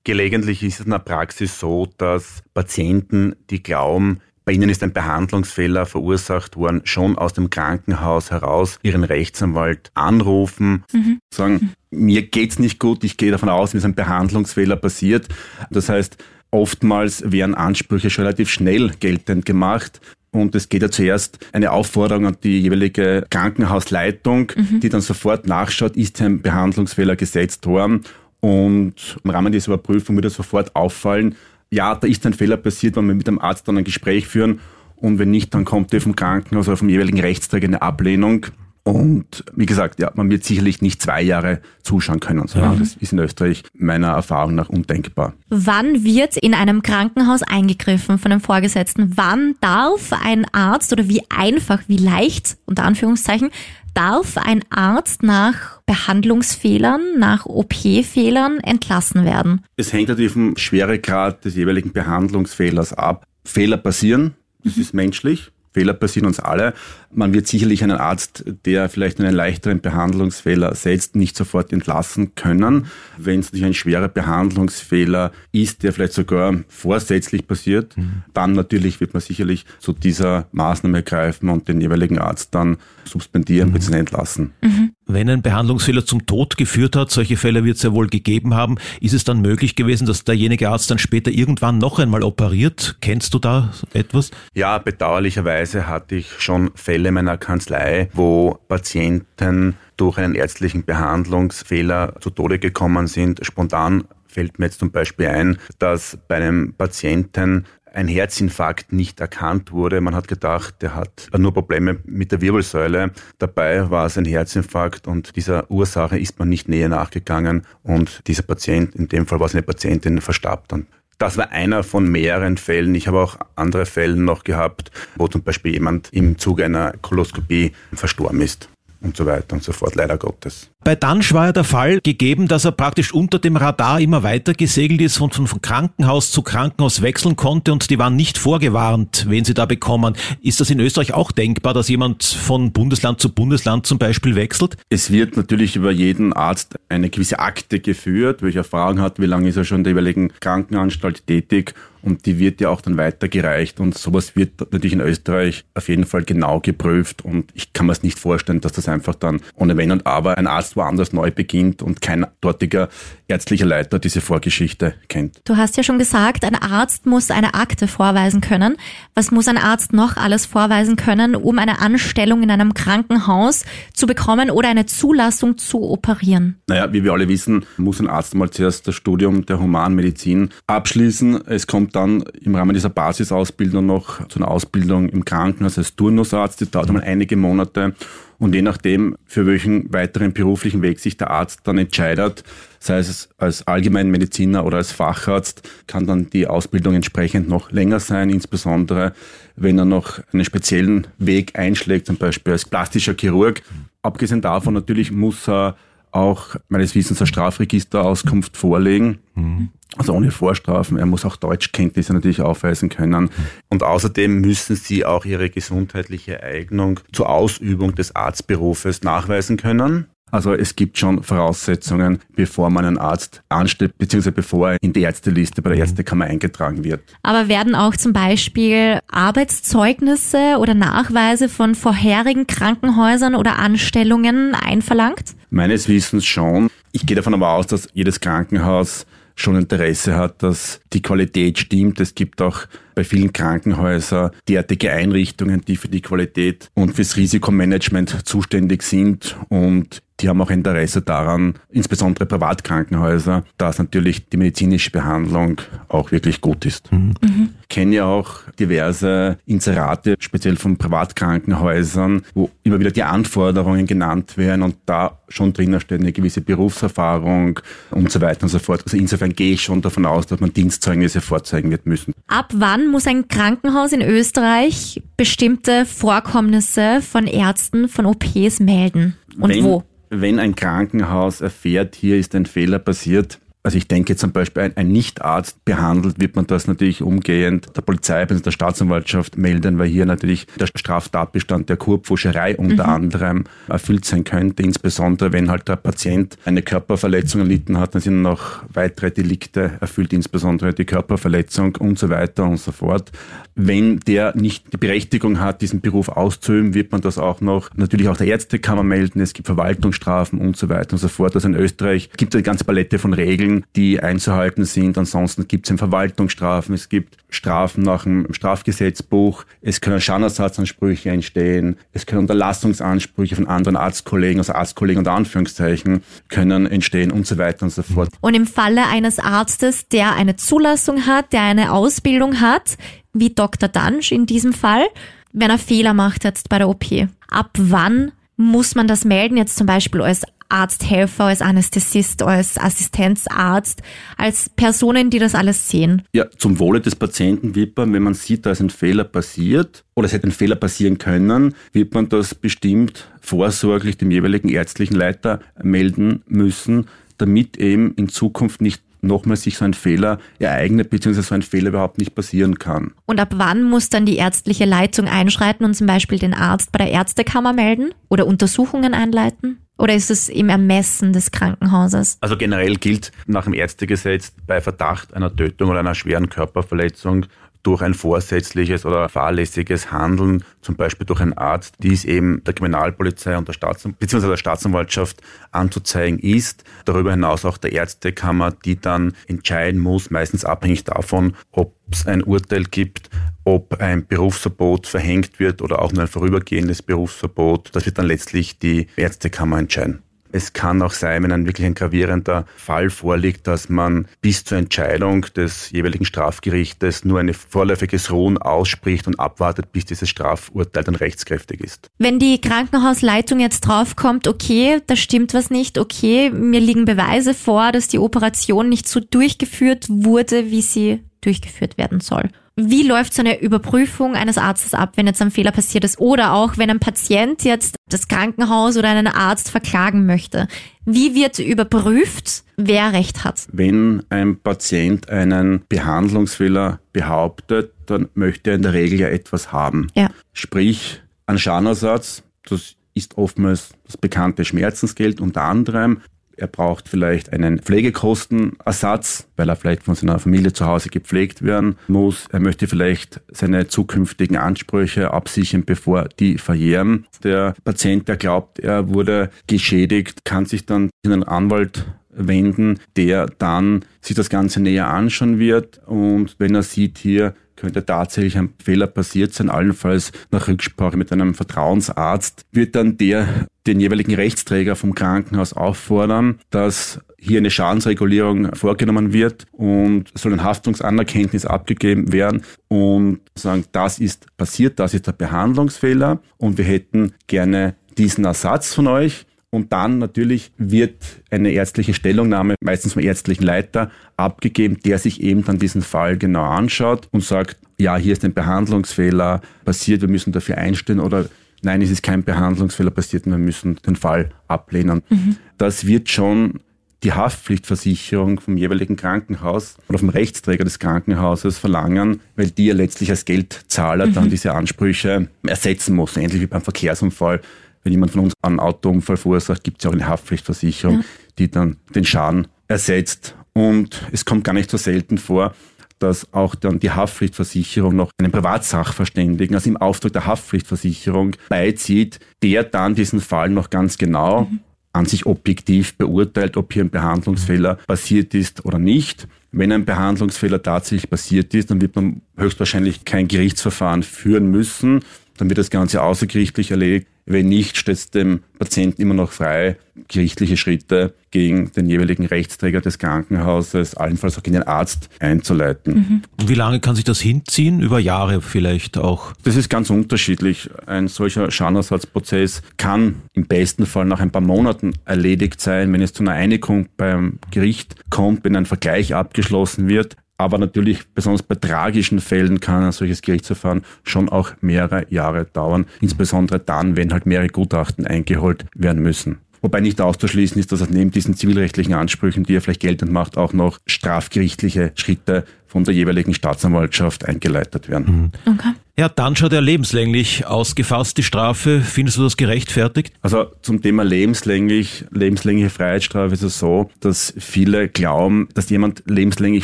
Gelegentlich ist es in der Praxis so, dass Patienten, die glauben, bei Ihnen ist ein Behandlungsfehler verursacht worden, schon aus dem Krankenhaus heraus Ihren Rechtsanwalt anrufen, mhm. sagen, mir geht's nicht gut, ich gehe davon aus, mir ist ein Behandlungsfehler passiert. Das heißt, oftmals werden Ansprüche schon relativ schnell geltend gemacht. Und es geht ja zuerst eine Aufforderung an die jeweilige Krankenhausleitung, mhm. die dann sofort nachschaut, ist ein Behandlungsfehler gesetzt worden. Und im Rahmen dieser Überprüfung wird sofort auffallen, ja, da ist ein Fehler passiert, wenn wir mit dem Arzt dann ein Gespräch führen und wenn nicht, dann kommt der vom Krankenhaus oder vom jeweiligen Rechtsträger eine Ablehnung. Und wie gesagt, ja, man wird sicherlich nicht zwei Jahre zuschauen können. So. Ja. Das ist in Österreich meiner Erfahrung nach undenkbar. Wann wird in einem Krankenhaus eingegriffen von einem Vorgesetzten? Wann darf ein Arzt oder wie einfach, wie leicht, unter Anführungszeichen, darf ein Arzt nach Behandlungsfehlern, nach OP-Fehlern entlassen werden? Es hängt natürlich vom Schweregrad des jeweiligen Behandlungsfehlers ab. Fehler passieren, das mhm. ist menschlich. Fehler passieren uns alle. Man wird sicherlich einen Arzt, der vielleicht einen leichteren Behandlungsfehler setzt, nicht sofort entlassen können. Wenn es natürlich ein schwerer Behandlungsfehler ist, der vielleicht sogar vorsätzlich passiert, mhm. dann natürlich wird man sicherlich zu dieser Maßnahme greifen und den jeweiligen Arzt dann suspendieren mhm. bzw. entlassen. Mhm. Wenn ein Behandlungsfehler zum Tod geführt hat, solche Fälle wird es ja wohl gegeben haben, ist es dann möglich gewesen, dass derjenige Arzt dann später irgendwann noch einmal operiert? Kennst du da etwas? Ja, bedauerlicherweise hatte ich schon Fälle in meiner Kanzlei, wo Patienten durch einen ärztlichen Behandlungsfehler zu Tode gekommen sind. Spontan fällt mir jetzt zum Beispiel ein, dass bei einem Patienten ein Herzinfarkt nicht erkannt wurde. Man hat gedacht, der hat nur Probleme mit der Wirbelsäule. Dabei war es ein Herzinfarkt und dieser Ursache ist man nicht näher nachgegangen und dieser Patient, in dem Fall war es eine Patientin, verstarb dann. Das war einer von mehreren Fällen. Ich habe auch andere Fälle noch gehabt, wo zum Beispiel jemand im Zuge einer Koloskopie verstorben ist und so weiter und so fort, leider Gottes. Bei Dansch war ja der Fall gegeben, dass er praktisch unter dem Radar immer weiter gesegelt ist und von, Krankenhaus zu Krankenhaus wechseln konnte und die waren nicht vorgewarnt, wen sie da bekommen. Ist das in Österreich auch denkbar, dass jemand von Bundesland zu Bundesland zum Beispiel wechselt? Es wird natürlich über jeden Arzt eine gewisse Akte geführt, welche Erfahrung hat, wie lange ist er schon in der jeweiligen Krankenanstalt tätig und die wird ja auch dann weitergereicht und sowas wird natürlich in Österreich auf jeden Fall genau geprüft und ich kann mir es nicht vorstellen, dass das einfach dann ohne Wenn und Aber ein Arzt woanders neu beginnt und kein dortiger ärztlicher Leiter diese Vorgeschichte kennt. Du hast ja schon gesagt, ein Arzt muss eine Akte vorweisen können. Was muss ein Arzt noch alles vorweisen können, um eine Anstellung in einem Krankenhaus zu bekommen oder eine Zulassung zu operieren? Naja, wie wir alle wissen, muss ein Arzt mal zuerst das Studium der Humanmedizin abschließen. Es kommt dann im Rahmen dieser Basisausbildung noch zu einer Ausbildung im Krankenhaus als Turnusarzt. Das dauert mal einige Monate. Und je nachdem, für welchen weiteren beruflichen Weg sich der Arzt dann entscheidet, sei es als Allgemeinmediziner oder als Facharzt, kann dann die Ausbildung entsprechend noch länger sein, insbesondere wenn er noch einen speziellen Weg einschlägt, zum Beispiel als plastischer Chirurg. Abgesehen davon natürlich muss er auch meines Wissens eine Strafregisterauskunft vorlegen. Mhm. Also ohne Vorstrafen. Er muss auch Deutschkenntnisse natürlich aufweisen können. Und außerdem müssen Sie auch Ihre gesundheitliche Eignung zur Ausübung des Arztberufes nachweisen können. Also es gibt schon Voraussetzungen, bevor man einen Arzt anstellt, beziehungsweise bevor er in die Ärzteliste bei der Ärztekammer eingetragen wird. Aber werden auch zum Beispiel Arbeitszeugnisse oder Nachweise von vorherigen Krankenhäusern oder Anstellungen einverlangt? Meines Wissens schon. Ich gehe davon aber aus, dass jedes Krankenhaus schon Interesse hat, dass die Qualität stimmt. Es gibt auch bei vielen Krankenhäusern derartige Einrichtungen, die für die Qualität und fürs Risikomanagement zuständig sind und die haben auch Interesse daran, insbesondere Privatkrankenhäuser, dass natürlich die medizinische Behandlung auch wirklich gut ist. Mhm. Mhm. Ich kenne ja auch diverse Inserate, speziell von Privatkrankenhäusern, wo immer wieder die Anforderungen genannt werden und da schon drinnen steht eine gewisse Berufserfahrung und so weiter und so fort. Also insofern gehe ich schon davon aus, dass man Dienstzeugnisse vorzeigen wird müssen. Ab wann muss ein Krankenhaus in Österreich bestimmte Vorkommnisse von Ärzten von OPs melden? Und wenn, wo? Wenn ein Krankenhaus erfährt, hier ist ein Fehler passiert, also ich denke zum Beispiel, ein, ein Nichtarzt behandelt, wird man das natürlich umgehend der Polizei bzw. der Staatsanwaltschaft melden, weil hier natürlich der Straftatbestand der Kurpfuscherei unter mhm. anderem erfüllt sein könnte, insbesondere wenn halt der Patient eine Körperverletzung erlitten hat, dann sind noch weitere Delikte erfüllt, insbesondere die Körperverletzung und so weiter und so fort. Wenn der nicht die Berechtigung hat, diesen Beruf auszuüben, wird man das auch noch natürlich auch der Ärztekammer melden. Es gibt Verwaltungsstrafen und so weiter und so fort. Also in Österreich gibt es eine ganze Palette von Regeln, die einzuhalten sind. Ansonsten gibt es Verwaltungsstrafen, es gibt Strafen nach dem Strafgesetzbuch, es können Schadenersatzansprüche entstehen, es können Unterlassungsansprüche von anderen Arztkollegen, also Arztkollegen unter Anführungszeichen, können entstehen und so weiter und so fort. Und im Falle eines Arztes, der eine Zulassung hat, der eine Ausbildung hat, wie Dr. Dansch in diesem Fall, wenn er Fehler macht jetzt bei der OP, ab wann muss man das melden, jetzt zum Beispiel als Arzthelfer, als Anästhesist, als Assistenzarzt, als Personen, die das alles sehen? Ja, zum Wohle des Patienten wird man, wenn man sieht, da ist ein Fehler passiert oder es hätte ein Fehler passieren können, wird man das bestimmt vorsorglich dem jeweiligen ärztlichen Leiter melden müssen, damit eben in Zukunft nicht nochmal sich so ein Fehler ereignet, beziehungsweise so ein Fehler überhaupt nicht passieren kann. Und ab wann muss dann die ärztliche Leitung einschreiten und zum Beispiel den Arzt bei der Ärztekammer melden oder Untersuchungen einleiten? Oder ist es im Ermessen des Krankenhauses? Also generell gilt nach dem Ärztegesetz bei Verdacht einer Tötung oder einer schweren Körperverletzung durch ein vorsätzliches oder fahrlässiges Handeln, zum Beispiel durch einen Arzt, dies eben der Kriminalpolizei und der Staatsan bzw. der Staatsanwaltschaft anzuzeigen ist. Darüber hinaus auch der Ärztekammer, die dann entscheiden muss, meistens abhängig davon, ob es ein Urteil gibt, ob ein Berufsverbot verhängt wird oder auch nur ein vorübergehendes Berufsverbot. Das wird dann letztlich die Ärztekammer entscheiden. Es kann auch sein, wenn ein wirklich ein gravierender Fall vorliegt, dass man bis zur Entscheidung des jeweiligen Strafgerichtes nur ein vorläufiges Ruhen ausspricht und abwartet, bis dieses Strafurteil dann rechtskräftig ist. Wenn die Krankenhausleitung jetzt draufkommt, okay, da stimmt was nicht, okay, mir liegen Beweise vor, dass die Operation nicht so durchgeführt wurde, wie sie durchgeführt werden soll. Wie läuft so eine Überprüfung eines Arztes ab, wenn jetzt ein Fehler passiert ist? Oder auch, wenn ein Patient jetzt das Krankenhaus oder einen Arzt verklagen möchte. Wie wird überprüft, wer Recht hat? Wenn ein Patient einen Behandlungsfehler behauptet, dann möchte er in der Regel ja etwas haben. Ja. Sprich, ein Schadenersatz, das ist oftmals das bekannte Schmerzensgeld unter anderem, er braucht vielleicht einen Pflegekostenersatz, weil er vielleicht von seiner Familie zu Hause gepflegt werden muss. Er möchte vielleicht seine zukünftigen Ansprüche absichern, bevor die verjähren. Der Patient, der glaubt, er wurde geschädigt, kann sich dann in einen Anwalt wenden, der dann sich das Ganze näher anschauen wird und wenn er sieht, hier könnte tatsächlich ein Fehler passiert sein, allenfalls nach Rücksprache mit einem Vertrauensarzt, wird dann der den jeweiligen Rechtsträger vom Krankenhaus auffordern, dass hier eine Schadensregulierung vorgenommen wird und soll ein Haftungsanerkenntnis abgegeben werden und sagen, das ist passiert, das ist der Behandlungsfehler und wir hätten gerne diesen Ersatz von euch. Und dann natürlich wird eine ärztliche Stellungnahme, meistens vom ärztlichen Leiter, abgegeben, der sich eben dann diesen Fall genau anschaut und sagt, ja, hier ist ein Behandlungsfehler passiert, wir müssen dafür einstehen oder nein, es ist kein Behandlungsfehler passiert und wir müssen den Fall ablehnen. Mhm. Das wird schon die Haftpflichtversicherung vom jeweiligen Krankenhaus oder vom Rechtsträger des Krankenhauses verlangen, weil die ja letztlich als Geldzahler mhm. dann diese Ansprüche ersetzen muss, ähnlich wie beim Verkehrsunfall. Wenn jemand von uns einen Autounfall verursacht, gibt es ja auch eine Haftpflichtversicherung, ja. die dann den Schaden ersetzt. Und es kommt gar nicht so selten vor, dass auch dann die Haftpflichtversicherung noch einen Privatsachverständigen, also im Auftrag der Haftpflichtversicherung beizieht, der dann diesen Fall noch ganz genau mhm. an sich objektiv beurteilt, ob hier ein Behandlungsfehler passiert ist oder nicht. Wenn ein Behandlungsfehler tatsächlich passiert ist, dann wird man höchstwahrscheinlich kein Gerichtsverfahren führen müssen. Dann wird das Ganze außergerichtlich erledigt. Wenn nicht, steht es dem Patienten immer noch frei, gerichtliche Schritte gegen den jeweiligen Rechtsträger des Krankenhauses, allenfalls auch gegen den Arzt einzuleiten. Mhm. Und wie lange kann sich das hinziehen? Über Jahre vielleicht auch? Das ist ganz unterschiedlich. Ein solcher Schadenersatzprozess kann im besten Fall nach ein paar Monaten erledigt sein, wenn es zu einer Einigung beim Gericht kommt, wenn ein Vergleich abgeschlossen wird. Aber natürlich, besonders bei tragischen Fällen kann ein solches Gerichtsverfahren schon auch mehrere Jahre dauern. Insbesondere dann, wenn halt mehrere Gutachten eingeholt werden müssen. Wobei nicht auszuschließen ist, dass es neben diesen zivilrechtlichen Ansprüchen, die er vielleicht geltend macht, auch noch strafgerichtliche Schritte von der jeweiligen Staatsanwaltschaft eingeleitet werden. Mhm. Okay. Ja, dann schaut er lebenslänglich ausgefasst, die Strafe. Findest du das gerechtfertigt? Also zum Thema lebenslänglich, lebenslängliche Freiheitsstrafe ist es so, dass viele glauben, dass jemand lebenslänglich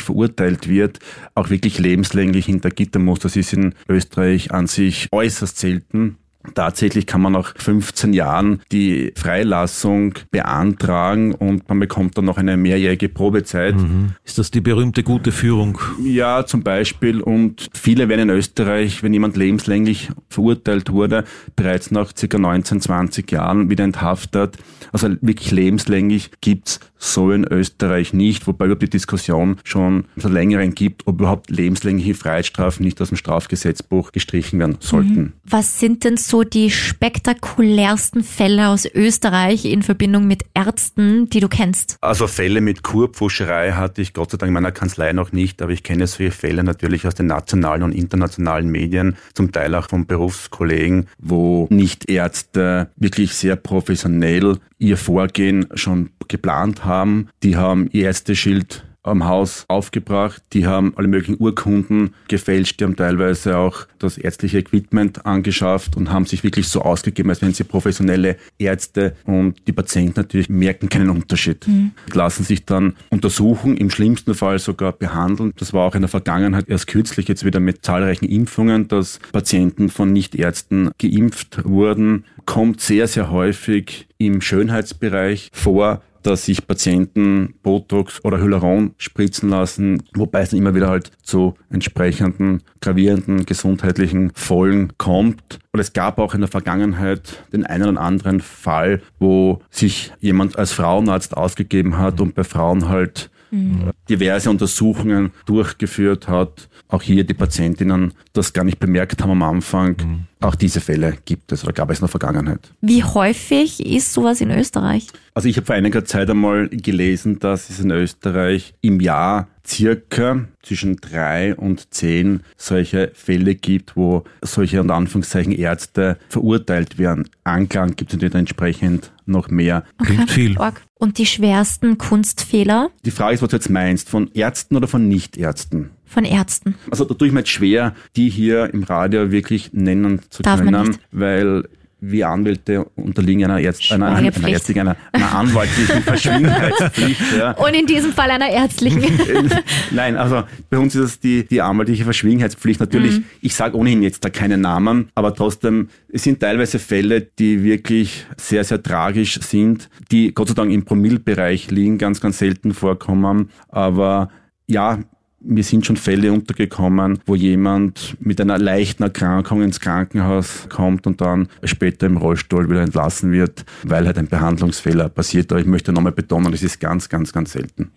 verurteilt wird, auch wirklich lebenslänglich hinter Gitter muss. Das ist in Österreich an sich äußerst selten. Tatsächlich kann man nach 15 Jahren die Freilassung beantragen und man bekommt dann noch eine mehrjährige Probezeit. Mhm. Ist das die berühmte gute Führung? Ja, zum Beispiel. Und viele werden in Österreich, wenn jemand lebenslänglich verurteilt wurde, bereits nach ca. 19, 20 Jahren wieder enthaftet. Also wirklich lebenslänglich gibt's so in Österreich nicht, wobei überhaupt die Diskussion schon seit längerem gibt, ob überhaupt lebenslängliche Freiheitsstrafen nicht aus dem Strafgesetzbuch gestrichen werden sollten. Mhm. Was sind denn so die spektakulärsten Fälle aus Österreich in Verbindung mit Ärzten, die du kennst? Also Fälle mit Kurpfuscherei hatte ich Gott sei Dank in meiner Kanzlei noch nicht, aber ich kenne solche Fälle natürlich aus den nationalen und internationalen Medien, zum Teil auch von Berufskollegen, wo Nichtärzte wirklich sehr professionell ihr Vorgehen schon geplant haben. Die haben ihr Ärzteschild am Haus aufgebracht. Die haben alle möglichen Urkunden gefälscht, die haben teilweise auch das ärztliche Equipment angeschafft und haben sich wirklich so ausgegeben, als wären sie professionelle Ärzte und die Patienten natürlich merken keinen Unterschied. Mhm. Lassen sich dann untersuchen, im schlimmsten Fall sogar behandeln. Das war auch in der Vergangenheit erst kürzlich jetzt wieder mit zahlreichen Impfungen, dass Patienten von Nichtärzten geimpft wurden. Kommt sehr, sehr häufig im Schönheitsbereich vor dass sich Patienten Botox oder Hyaluron spritzen lassen, wobei es dann immer wieder halt zu entsprechenden gravierenden gesundheitlichen Folgen kommt. Und es gab auch in der Vergangenheit den einen oder anderen Fall, wo sich jemand als Frauenarzt ausgegeben hat und bei Frauen halt mhm. diverse Untersuchungen durchgeführt hat. Auch hier die Patientinnen das gar nicht bemerkt haben am Anfang. Mhm. Auch diese Fälle gibt es oder gab es in der Vergangenheit. Wie häufig ist sowas in Österreich? Also ich habe vor einiger Zeit einmal gelesen, dass es in Österreich im Jahr circa zwischen drei und zehn solche Fälle gibt, wo solche unter Anführungszeichen Ärzte verurteilt werden. Anklang gibt es natürlich entsprechend noch mehr. Okay. Klingt viel. Und die schwersten Kunstfehler? Die Frage ist, was du jetzt meinst, von Ärzten oder von Nichtärzten? Von Ärzten. Also da tue ich mir jetzt schwer, die hier im Radio wirklich nennen zu Darf können, weil wir Anwälte unterliegen einer, Ärzt, einer, einer, einer, ärztlichen, einer, einer anwaltlichen <laughs> Verschwiegenheitspflicht. Ja. Und in diesem Fall einer ärztlichen. <laughs> Nein, also bei uns ist es die, die anwaltliche Verschwiegenheitspflicht. Natürlich, mhm. ich sage ohnehin jetzt da keine Namen, aber trotzdem, es sind teilweise Fälle, die wirklich sehr, sehr tragisch sind, die Gott sei Dank im Promillbereich liegen, ganz, ganz selten vorkommen. Aber ja, mir sind schon Fälle untergekommen, wo jemand mit einer leichten Erkrankung ins Krankenhaus kommt und dann später im Rollstuhl wieder entlassen wird, weil halt ein Behandlungsfehler passiert. Aber ich möchte nochmal betonen, das ist ganz, ganz, ganz selten.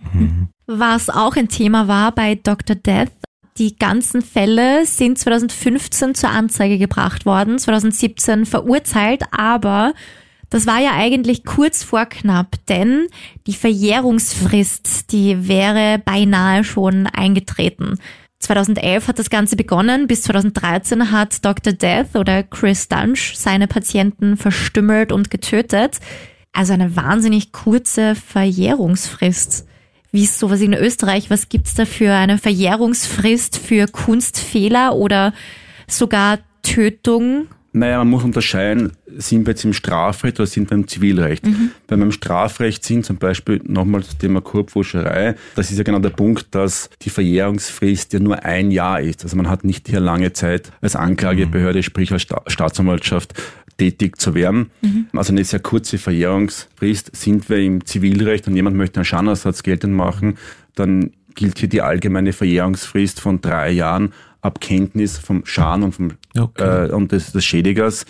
Was auch ein Thema war bei Dr. Death, die ganzen Fälle sind 2015 zur Anzeige gebracht worden, 2017 verurteilt, aber das war ja eigentlich kurz vor knapp, denn die Verjährungsfrist, die wäre beinahe schon eingetreten. 2011 hat das Ganze begonnen. Bis 2013 hat Dr. Death oder Chris Dunch seine Patienten verstümmelt und getötet. Also eine wahnsinnig kurze Verjährungsfrist. Wie ist sowas in Österreich? Was gibt's da für eine Verjährungsfrist für Kunstfehler oder sogar Tötung naja, man muss unterscheiden, sind wir jetzt im Strafrecht oder sind wir im Zivilrecht. Mhm. Wir im Strafrecht sind, zum Beispiel nochmal das Thema Kurpfuscherei, das ist ja genau der Punkt, dass die Verjährungsfrist ja nur ein Jahr ist. Also man hat nicht hier lange Zeit als Anklagebehörde, mhm. sprich als Sta Staatsanwaltschaft, tätig zu werden. Mhm. Also eine sehr kurze Verjährungsfrist sind wir im Zivilrecht und jemand möchte einen Schadenersatz geltend machen, dann gilt hier die allgemeine Verjährungsfrist von drei Jahren ab Kenntnis vom Schaden und, vom, okay. äh, und des, des Schädigers.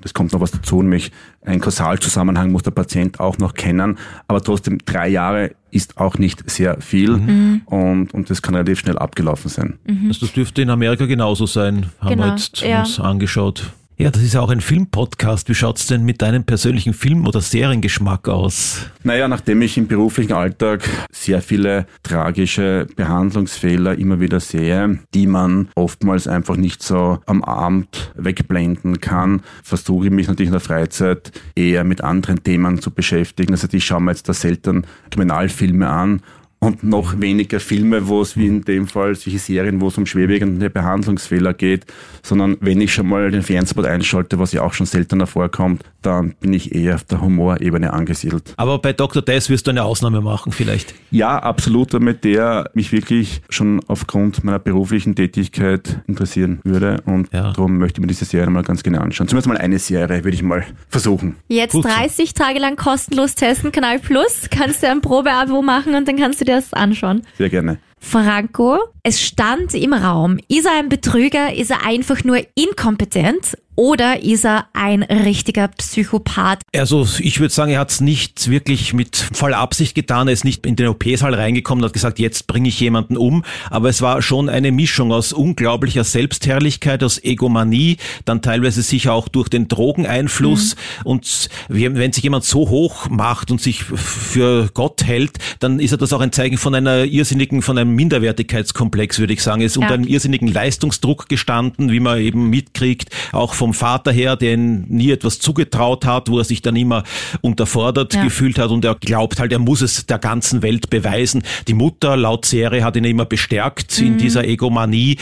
Das kommt noch was dazu, nämlich ein Kausalzusammenhang muss der Patient auch noch kennen, aber trotzdem drei Jahre ist auch nicht sehr viel mhm. und, und das kann relativ schnell abgelaufen sein. Mhm. Also das dürfte in Amerika genauso sein, haben genau. wir jetzt ja. uns angeschaut. Ja, das ist ja auch ein Filmpodcast. Wie schaut's denn mit deinem persönlichen Film- oder Seriengeschmack aus? Naja, nachdem ich im beruflichen Alltag sehr viele tragische Behandlungsfehler immer wieder sehe, die man oftmals einfach nicht so am Abend wegblenden kann, versuche ich mich natürlich in der Freizeit eher mit anderen Themen zu beschäftigen. Also ich schaue mir jetzt da selten Kriminalfilme an und noch weniger Filme, wo es wie in dem Fall solche Serien, wo es um schwerwiegende Behandlungsfehler geht, sondern wenn ich schon mal den Fernsehbot einschalte, was ja auch schon seltener vorkommt, dann bin ich eher auf der Humorebene angesiedelt. Aber bei Dr. Dess wirst du eine Ausnahme machen vielleicht? Ja, absolut, damit der mich wirklich schon aufgrund meiner beruflichen Tätigkeit interessieren würde und ja. darum möchte ich mir diese Serie mal ganz genau anschauen. Zumindest mal eine Serie würde ich mal versuchen. Jetzt Gut. 30 Tage lang kostenlos testen, Kanal Plus, kannst du ein Probeabo machen und dann kannst du dir das anschauen. Sehr gerne. Franco, es stand im Raum, ist er ein Betrüger, ist er einfach nur inkompetent oder ist er ein richtiger Psychopath? Also ich würde sagen, er hat es nicht wirklich mit voller Absicht getan. Er ist nicht in den OP-Saal reingekommen und hat gesagt, jetzt bringe ich jemanden um. Aber es war schon eine Mischung aus unglaublicher Selbstherrlichkeit, aus Egomanie, dann teilweise sicher auch durch den Drogeneinfluss. Mhm. Und wenn sich jemand so hoch macht und sich für Gott hält, dann ist er das auch ein Zeichen von einer irrsinnigen, von einem Minderwertigkeitskomplex Komplex, würde ich sagen. Er ist unter Ja. einem irrsinnigen Leistungsdruck gestanden, wie man eben mitkriegt, auch vom Vater her, der ihm nie etwas zugetraut hat, wo er sich dann immer unterfordert Ja. gefühlt hat und er glaubt halt, er muss es der ganzen Welt beweisen. Die Mutter laut Serie hat ihn immer bestärkt Mhm. in dieser Egomanie.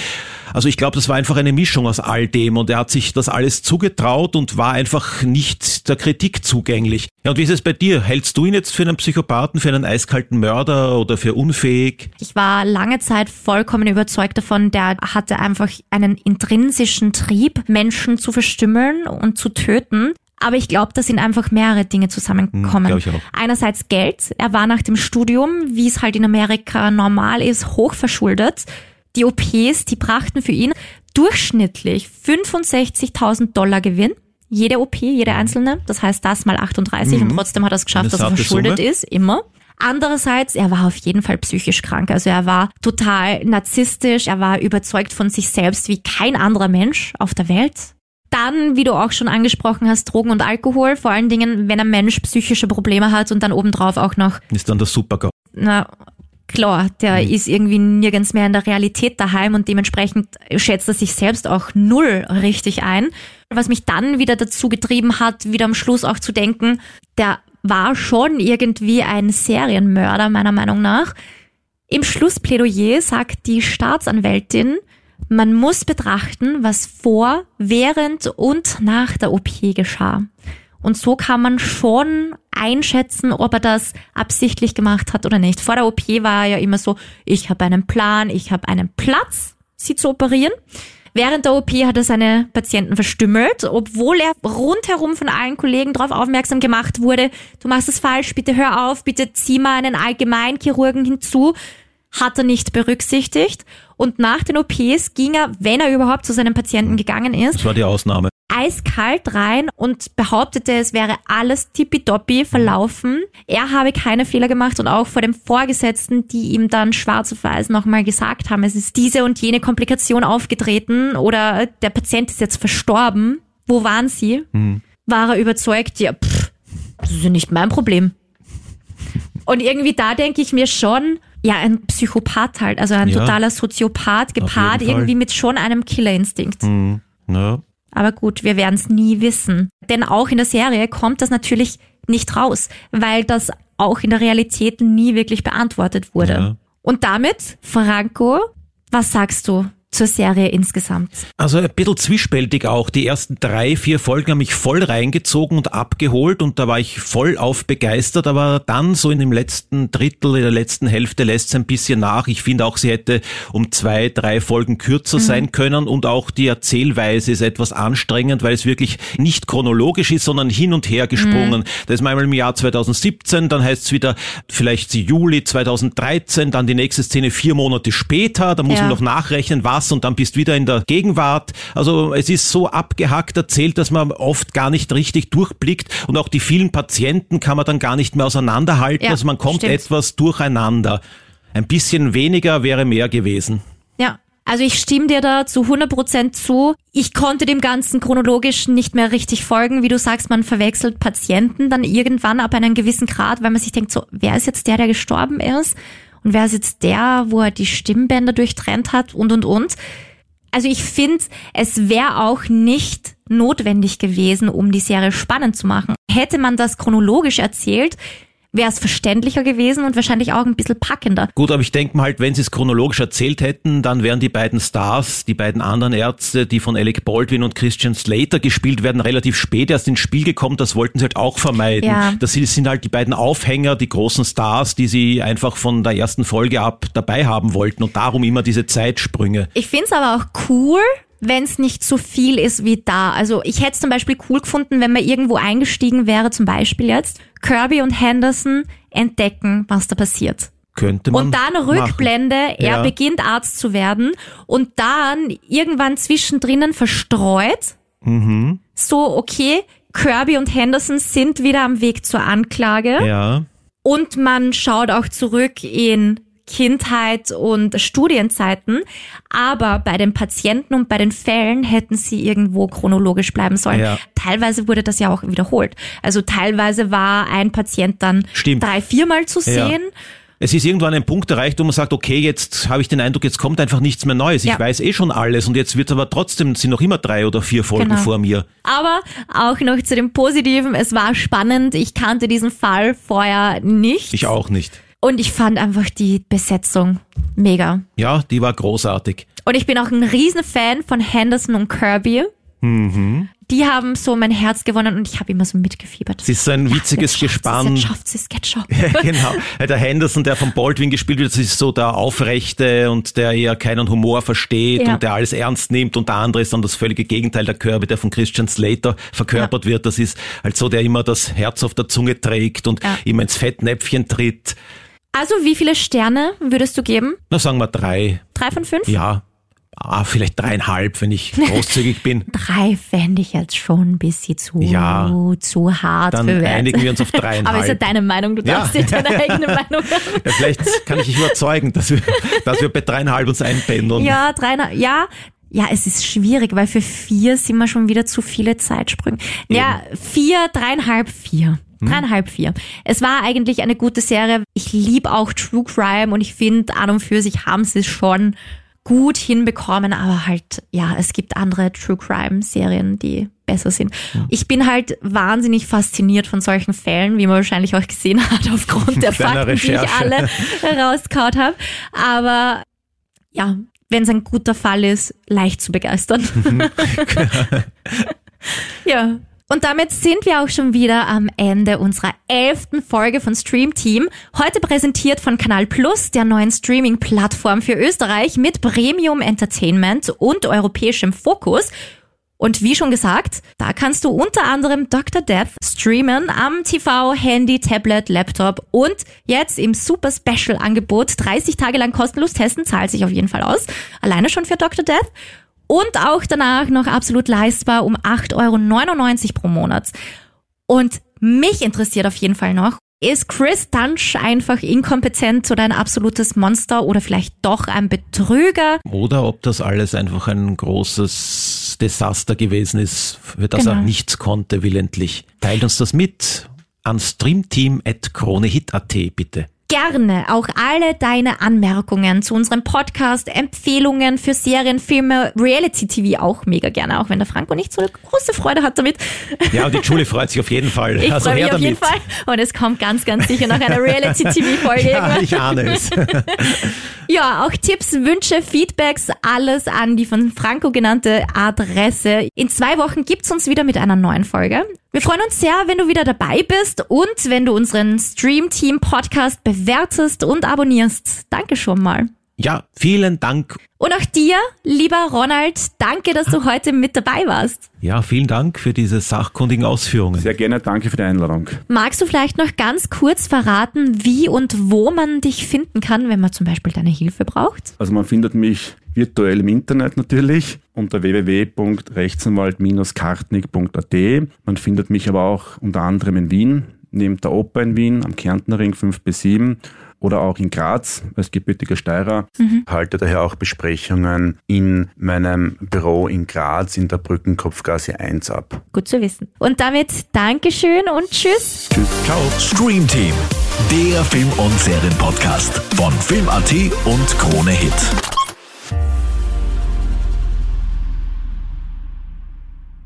Also ich glaube, das war einfach eine Mischung aus all dem und er hat sich das alles zugetraut und war einfach nicht der Kritik zugänglich. Ja, und wie ist es bei dir? Hältst du ihn jetzt für einen Psychopathen, für einen eiskalten Mörder oder für unfähig? Ich war lange Zeit vollkommen überzeugt davon, der hatte einfach einen intrinsischen Trieb, Menschen zu verstümmeln und zu töten. Aber ich glaube, da sind einfach mehrere Dinge zusammengekommen. glaub ich auch. Einerseits Geld. Er war nach dem Studium, wie es halt in Amerika normal ist, hochverschuldet. Die OPs, die brachten für ihn durchschnittlich 65.000 Dollar Gewinn. Jede OP, jede einzelne. Das heißt, das mal 38 und trotzdem hat er es geschafft, Eine dass er verschuldet Summe. ist, immer. Andererseits, er war auf jeden Fall psychisch krank. Also er war total narzisstisch, er war überzeugt von sich selbst wie kein anderer Mensch auf der Welt. Dann, wie du auch schon angesprochen hast, Drogen und Alkohol. Vor allen Dingen, wenn ein Mensch psychische Probleme hat und dann obendrauf auch noch Ist dann der Supergau. na klar, der ist irgendwie nirgends mehr in der Realität daheim und dementsprechend schätzt er sich selbst auch null richtig ein. Was mich dann wieder dazu getrieben hat, wieder am Schluss auch zu denken, der war schon irgendwie ein Serienmörder, meiner Meinung nach. Im Schlussplädoyer sagt die Staatsanwältin, man muss betrachten, was vor, während und nach der OP geschah. Und so kann man schon einschätzen, ob er das absichtlich gemacht hat oder nicht. Vor der OP war er ja immer so, ich habe einen Plan, ich habe einen Platz, sie zu operieren. Während der OP hat er seine Patienten verstümmelt, obwohl er rundherum von allen Kollegen darauf aufmerksam gemacht wurde, du machst es falsch, bitte hör auf, bitte zieh mal einen Allgemeinchirurgen hinzu. Hat er nicht berücksichtigt. Und nach den OPs ging er, wenn er überhaupt zu seinen Patienten gegangen ist, Das war die Ausnahme. eiskalt rein und behauptete, es wäre alles tippitoppi verlaufen. Er habe keine Fehler gemacht und auch vor dem Vorgesetzten, die ihm dann schwarz auf weiß nochmal gesagt haben, es ist diese und jene Komplikation aufgetreten oder der Patient ist jetzt verstorben. Wo waren sie? War er überzeugt, ja, pff, das ist ja nicht mein Problem. Und irgendwie da denke ich mir schon, ja, ein Psychopath halt, also ein Ja. totaler Soziopath, gepaart irgendwie mit schon einem Killerinstinkt. Ja. Aber gut, wir werden es nie wissen. Denn auch in der Serie kommt das natürlich nicht raus, weil das auch in der Realität nie wirklich beantwortet wurde. Ja. Und damit, Franco, was sagst du zur Serie insgesamt? Also ein bisschen zwiespältig auch. Die ersten drei, vier Folgen haben mich voll reingezogen und abgeholt und da war ich voll auf begeistert, aber dann so in dem letzten Drittel, in der letzten Hälfte lässt es ein bisschen nach. Ich finde auch, sie hätte um zwei, drei Folgen kürzer sein können und auch die Erzählweise ist etwas anstrengend, weil es wirklich nicht chronologisch ist, sondern hin und her gesprungen. Da ist man einmal im Jahr 2017, dann heißt es wieder vielleicht Juli 2013, dann die nächste Szene vier Monate später, da muss Ja. man noch nachrechnen, was und dann bist wieder in der Gegenwart. Also es ist so abgehackt erzählt, dass man oft gar nicht richtig durchblickt und auch die vielen Patienten kann man dann gar nicht mehr auseinanderhalten. Ja, also man kommt stimmt. etwas durcheinander. Ein bisschen weniger wäre mehr gewesen. Ja. Also ich stimme dir da zu 100% zu. Ich konnte dem Ganzen chronologisch nicht mehr richtig folgen. Wie du sagst, man verwechselt Patienten dann irgendwann ab einem gewissen Grad, weil man sich denkt, so, wer ist jetzt der, der gestorben ist? Und wer ist jetzt der, wo er die Stimmbänder durchtrennt hat und, und, und. Also ich finde, es wäre auch nicht notwendig gewesen, um die Serie spannend zu machen. Hätte man das chronologisch erzählt, wäre es verständlicher gewesen und wahrscheinlich auch ein bisschen packender. Gut, aber ich denke mal halt, wenn sie es chronologisch erzählt hätten, dann wären die beiden Stars, die beiden anderen Ärzte, die von Alec Baldwin und Christian Slater gespielt werden, relativ spät erst ins Spiel gekommen. Das wollten sie halt auch vermeiden. Ja. Das sind- sind halt die beiden Aufhänger, die großen Stars, die sie einfach von der ersten Folge ab dabei haben wollten und darum immer diese Zeitsprünge. Ich find's aber auch cool, wenn es nicht so viel ist wie da. Also ich hätte es zum Beispiel cool gefunden, wenn man irgendwo eingestiegen wäre, zum Beispiel jetzt, Kirby und Henderson entdecken, was da passiert. Könnte man Und dann machen. Rückblende, er Ja. beginnt Arzt zu werden und dann irgendwann zwischendrin verstreut. Mhm. So, okay, Kirby und Henderson sind wieder am Weg zur Anklage. Ja. Und man schaut auch zurück in Kindheit und Studienzeiten. Aber bei den Patienten und bei den Fällen hätten sie irgendwo chronologisch bleiben sollen. Ja. Teilweise wurde das ja auch wiederholt. Also teilweise war ein Patient dann Stimmt. drei, viermal zu Ja. sehen. Es ist irgendwann ein Punkt erreicht, wo man sagt, okay, jetzt habe ich den Eindruck, jetzt kommt einfach nichts mehr Neues. Ja. Ich weiß eh schon alles und jetzt wird aber trotzdem, sind noch immer drei oder vier Folgen Genau. vor mir. Aber auch noch zu dem Positiven, es war spannend. Ich kannte diesen Fall vorher nicht. Ich auch nicht. Und ich fand einfach die Besetzung mega. Ja, die war großartig. Und ich bin auch ein Riesenfan von Henderson und Kirby. Mhm. Die haben so mein Herz gewonnen und ich habe immer so mitgefiebert. Es ist so ein witziges Jetzt schafft Gespann. Jetzt schafft <laughs> sie es, jetzt schafft Ja, genau. Der Henderson, der von Baldwin gespielt wird, das ist so der Aufrechte und der eher keinen Humor versteht Ja. und der alles ernst nimmt und der andere ist dann das völlige Gegenteil, der Kirby, der von Christian Slater verkörpert wird. Das ist halt so, der immer das Herz auf der Zunge trägt und Ja. immer ins Fettnäpfchen tritt. Also wie viele Sterne würdest du geben? Na, sagen wir drei. Drei von fünf? Ja. Ah, vielleicht dreieinhalb, wenn ich großzügig bin. <laughs> Drei fände ich jetzt schon ein bisschen zu, Ja. zu hart Dann bewertet. einigen wir uns auf dreieinhalb. <laughs> Aber ist ja deine Meinung, du Ja. darfst dir deine eigene <laughs> Meinung haben. Ja, vielleicht kann ich dich überzeugen, dass wir, dass wir bei dreieinhalb uns einpendeln. Ja, dreieinhalb, ja. Ja, es ist schwierig, weil für vier sind wir schon wieder zu viele Zeitsprünge. Ja, vier, dreieinhalb, vier. Hm. Dreieinhalb, vier. Es war eigentlich eine gute Serie. Ich liebe auch True Crime und ich finde, an und für sich haben sie es schon gut hinbekommen, aber halt, ja, es gibt andere True Crime Serien, die besser sind. Ich bin halt wahnsinnig fasziniert von solchen Fällen, wie man wahrscheinlich auch gesehen hat, aufgrund der <laughs> Fakten, die ich Recherche. alle <laughs> rausgehauen habe. Aber ja, wenn es ein guter Fall ist, leicht zu begeistern. <laughs> ja. Und damit sind wir auch schon wieder am Ende unserer elften Folge von Stream Team. Heute präsentiert von Kanal Plus, der neuen Streaming-Plattform für Österreich mit Premium Entertainment und europäischem Fokus. Und wie schon gesagt, da kannst du unter anderem Dr. Death streamen am TV, Handy, Tablet, Laptop und jetzt im Super Special Angebot 30 Tage lang kostenlos testen, zahlt sich auf jeden Fall aus. Alleine schon für Dr. Death. Und auch danach noch absolut leistbar um 8,99 Euro pro Monat. Und mich interessiert auf jeden Fall noch, ist Chris Dunch einfach inkompetent oder ein absolutes Monster oder vielleicht doch ein Betrüger? Oder ob das alles einfach ein großes Desaster gewesen ist, für das Genau. er nichts konnte willentlich. Teilt uns das mit an streamteam.kronehit.at bitte. Gerne auch alle deine Anmerkungen zu unserem Podcast, Empfehlungen für Serien, Filme, Reality-TV auch mega gerne, auch wenn der Franco nicht so eine große Freude hat damit. Ja, und die Julie freut sich auf jeden Fall. Ich also freue mich auf jeden damit. Fall. Und es kommt ganz, ganz sicher noch eine Reality-TV-Folge. Ja, irgendwann. ich ahne es. <laughs> Ja, auch Tipps, Wünsche, Feedbacks, alles an die von Franco genannte Adresse. In zwei Wochen gibt's uns wieder mit einer neuen Folge. Wir freuen uns sehr, wenn du wieder dabei bist und wenn du unseren Stream Team Podcast bewertest und abonnierst. Danke schon mal. Ja, vielen Dank. Und auch dir, lieber Ronald, danke, dass du heute mit dabei warst. Ja, vielen Dank für diese sachkundigen Ausführungen. Sehr gerne, danke für die Einladung. Magst du vielleicht noch ganz kurz verraten, wie und wo man dich finden kann, wenn man zum Beispiel deine Hilfe braucht? Also man findet mich virtuell im Internet natürlich unter www.rechtsanwalt-kartnig.at. Man findet mich aber auch unter anderem in Wien, neben der Oper in Wien, am Kärntner Ring 5 bis 7 oder auch in Graz als gebürtiger Steirer. Halte daher auch Besprechungen in meinem Büro in Graz in der Brückenkopfgasse 1 ab. Gut zu wissen. Und damit Dankeschön und Tschüss. Ciao. Stream Team, der Film- und Serienpodcast von Film.at und Krone Hit.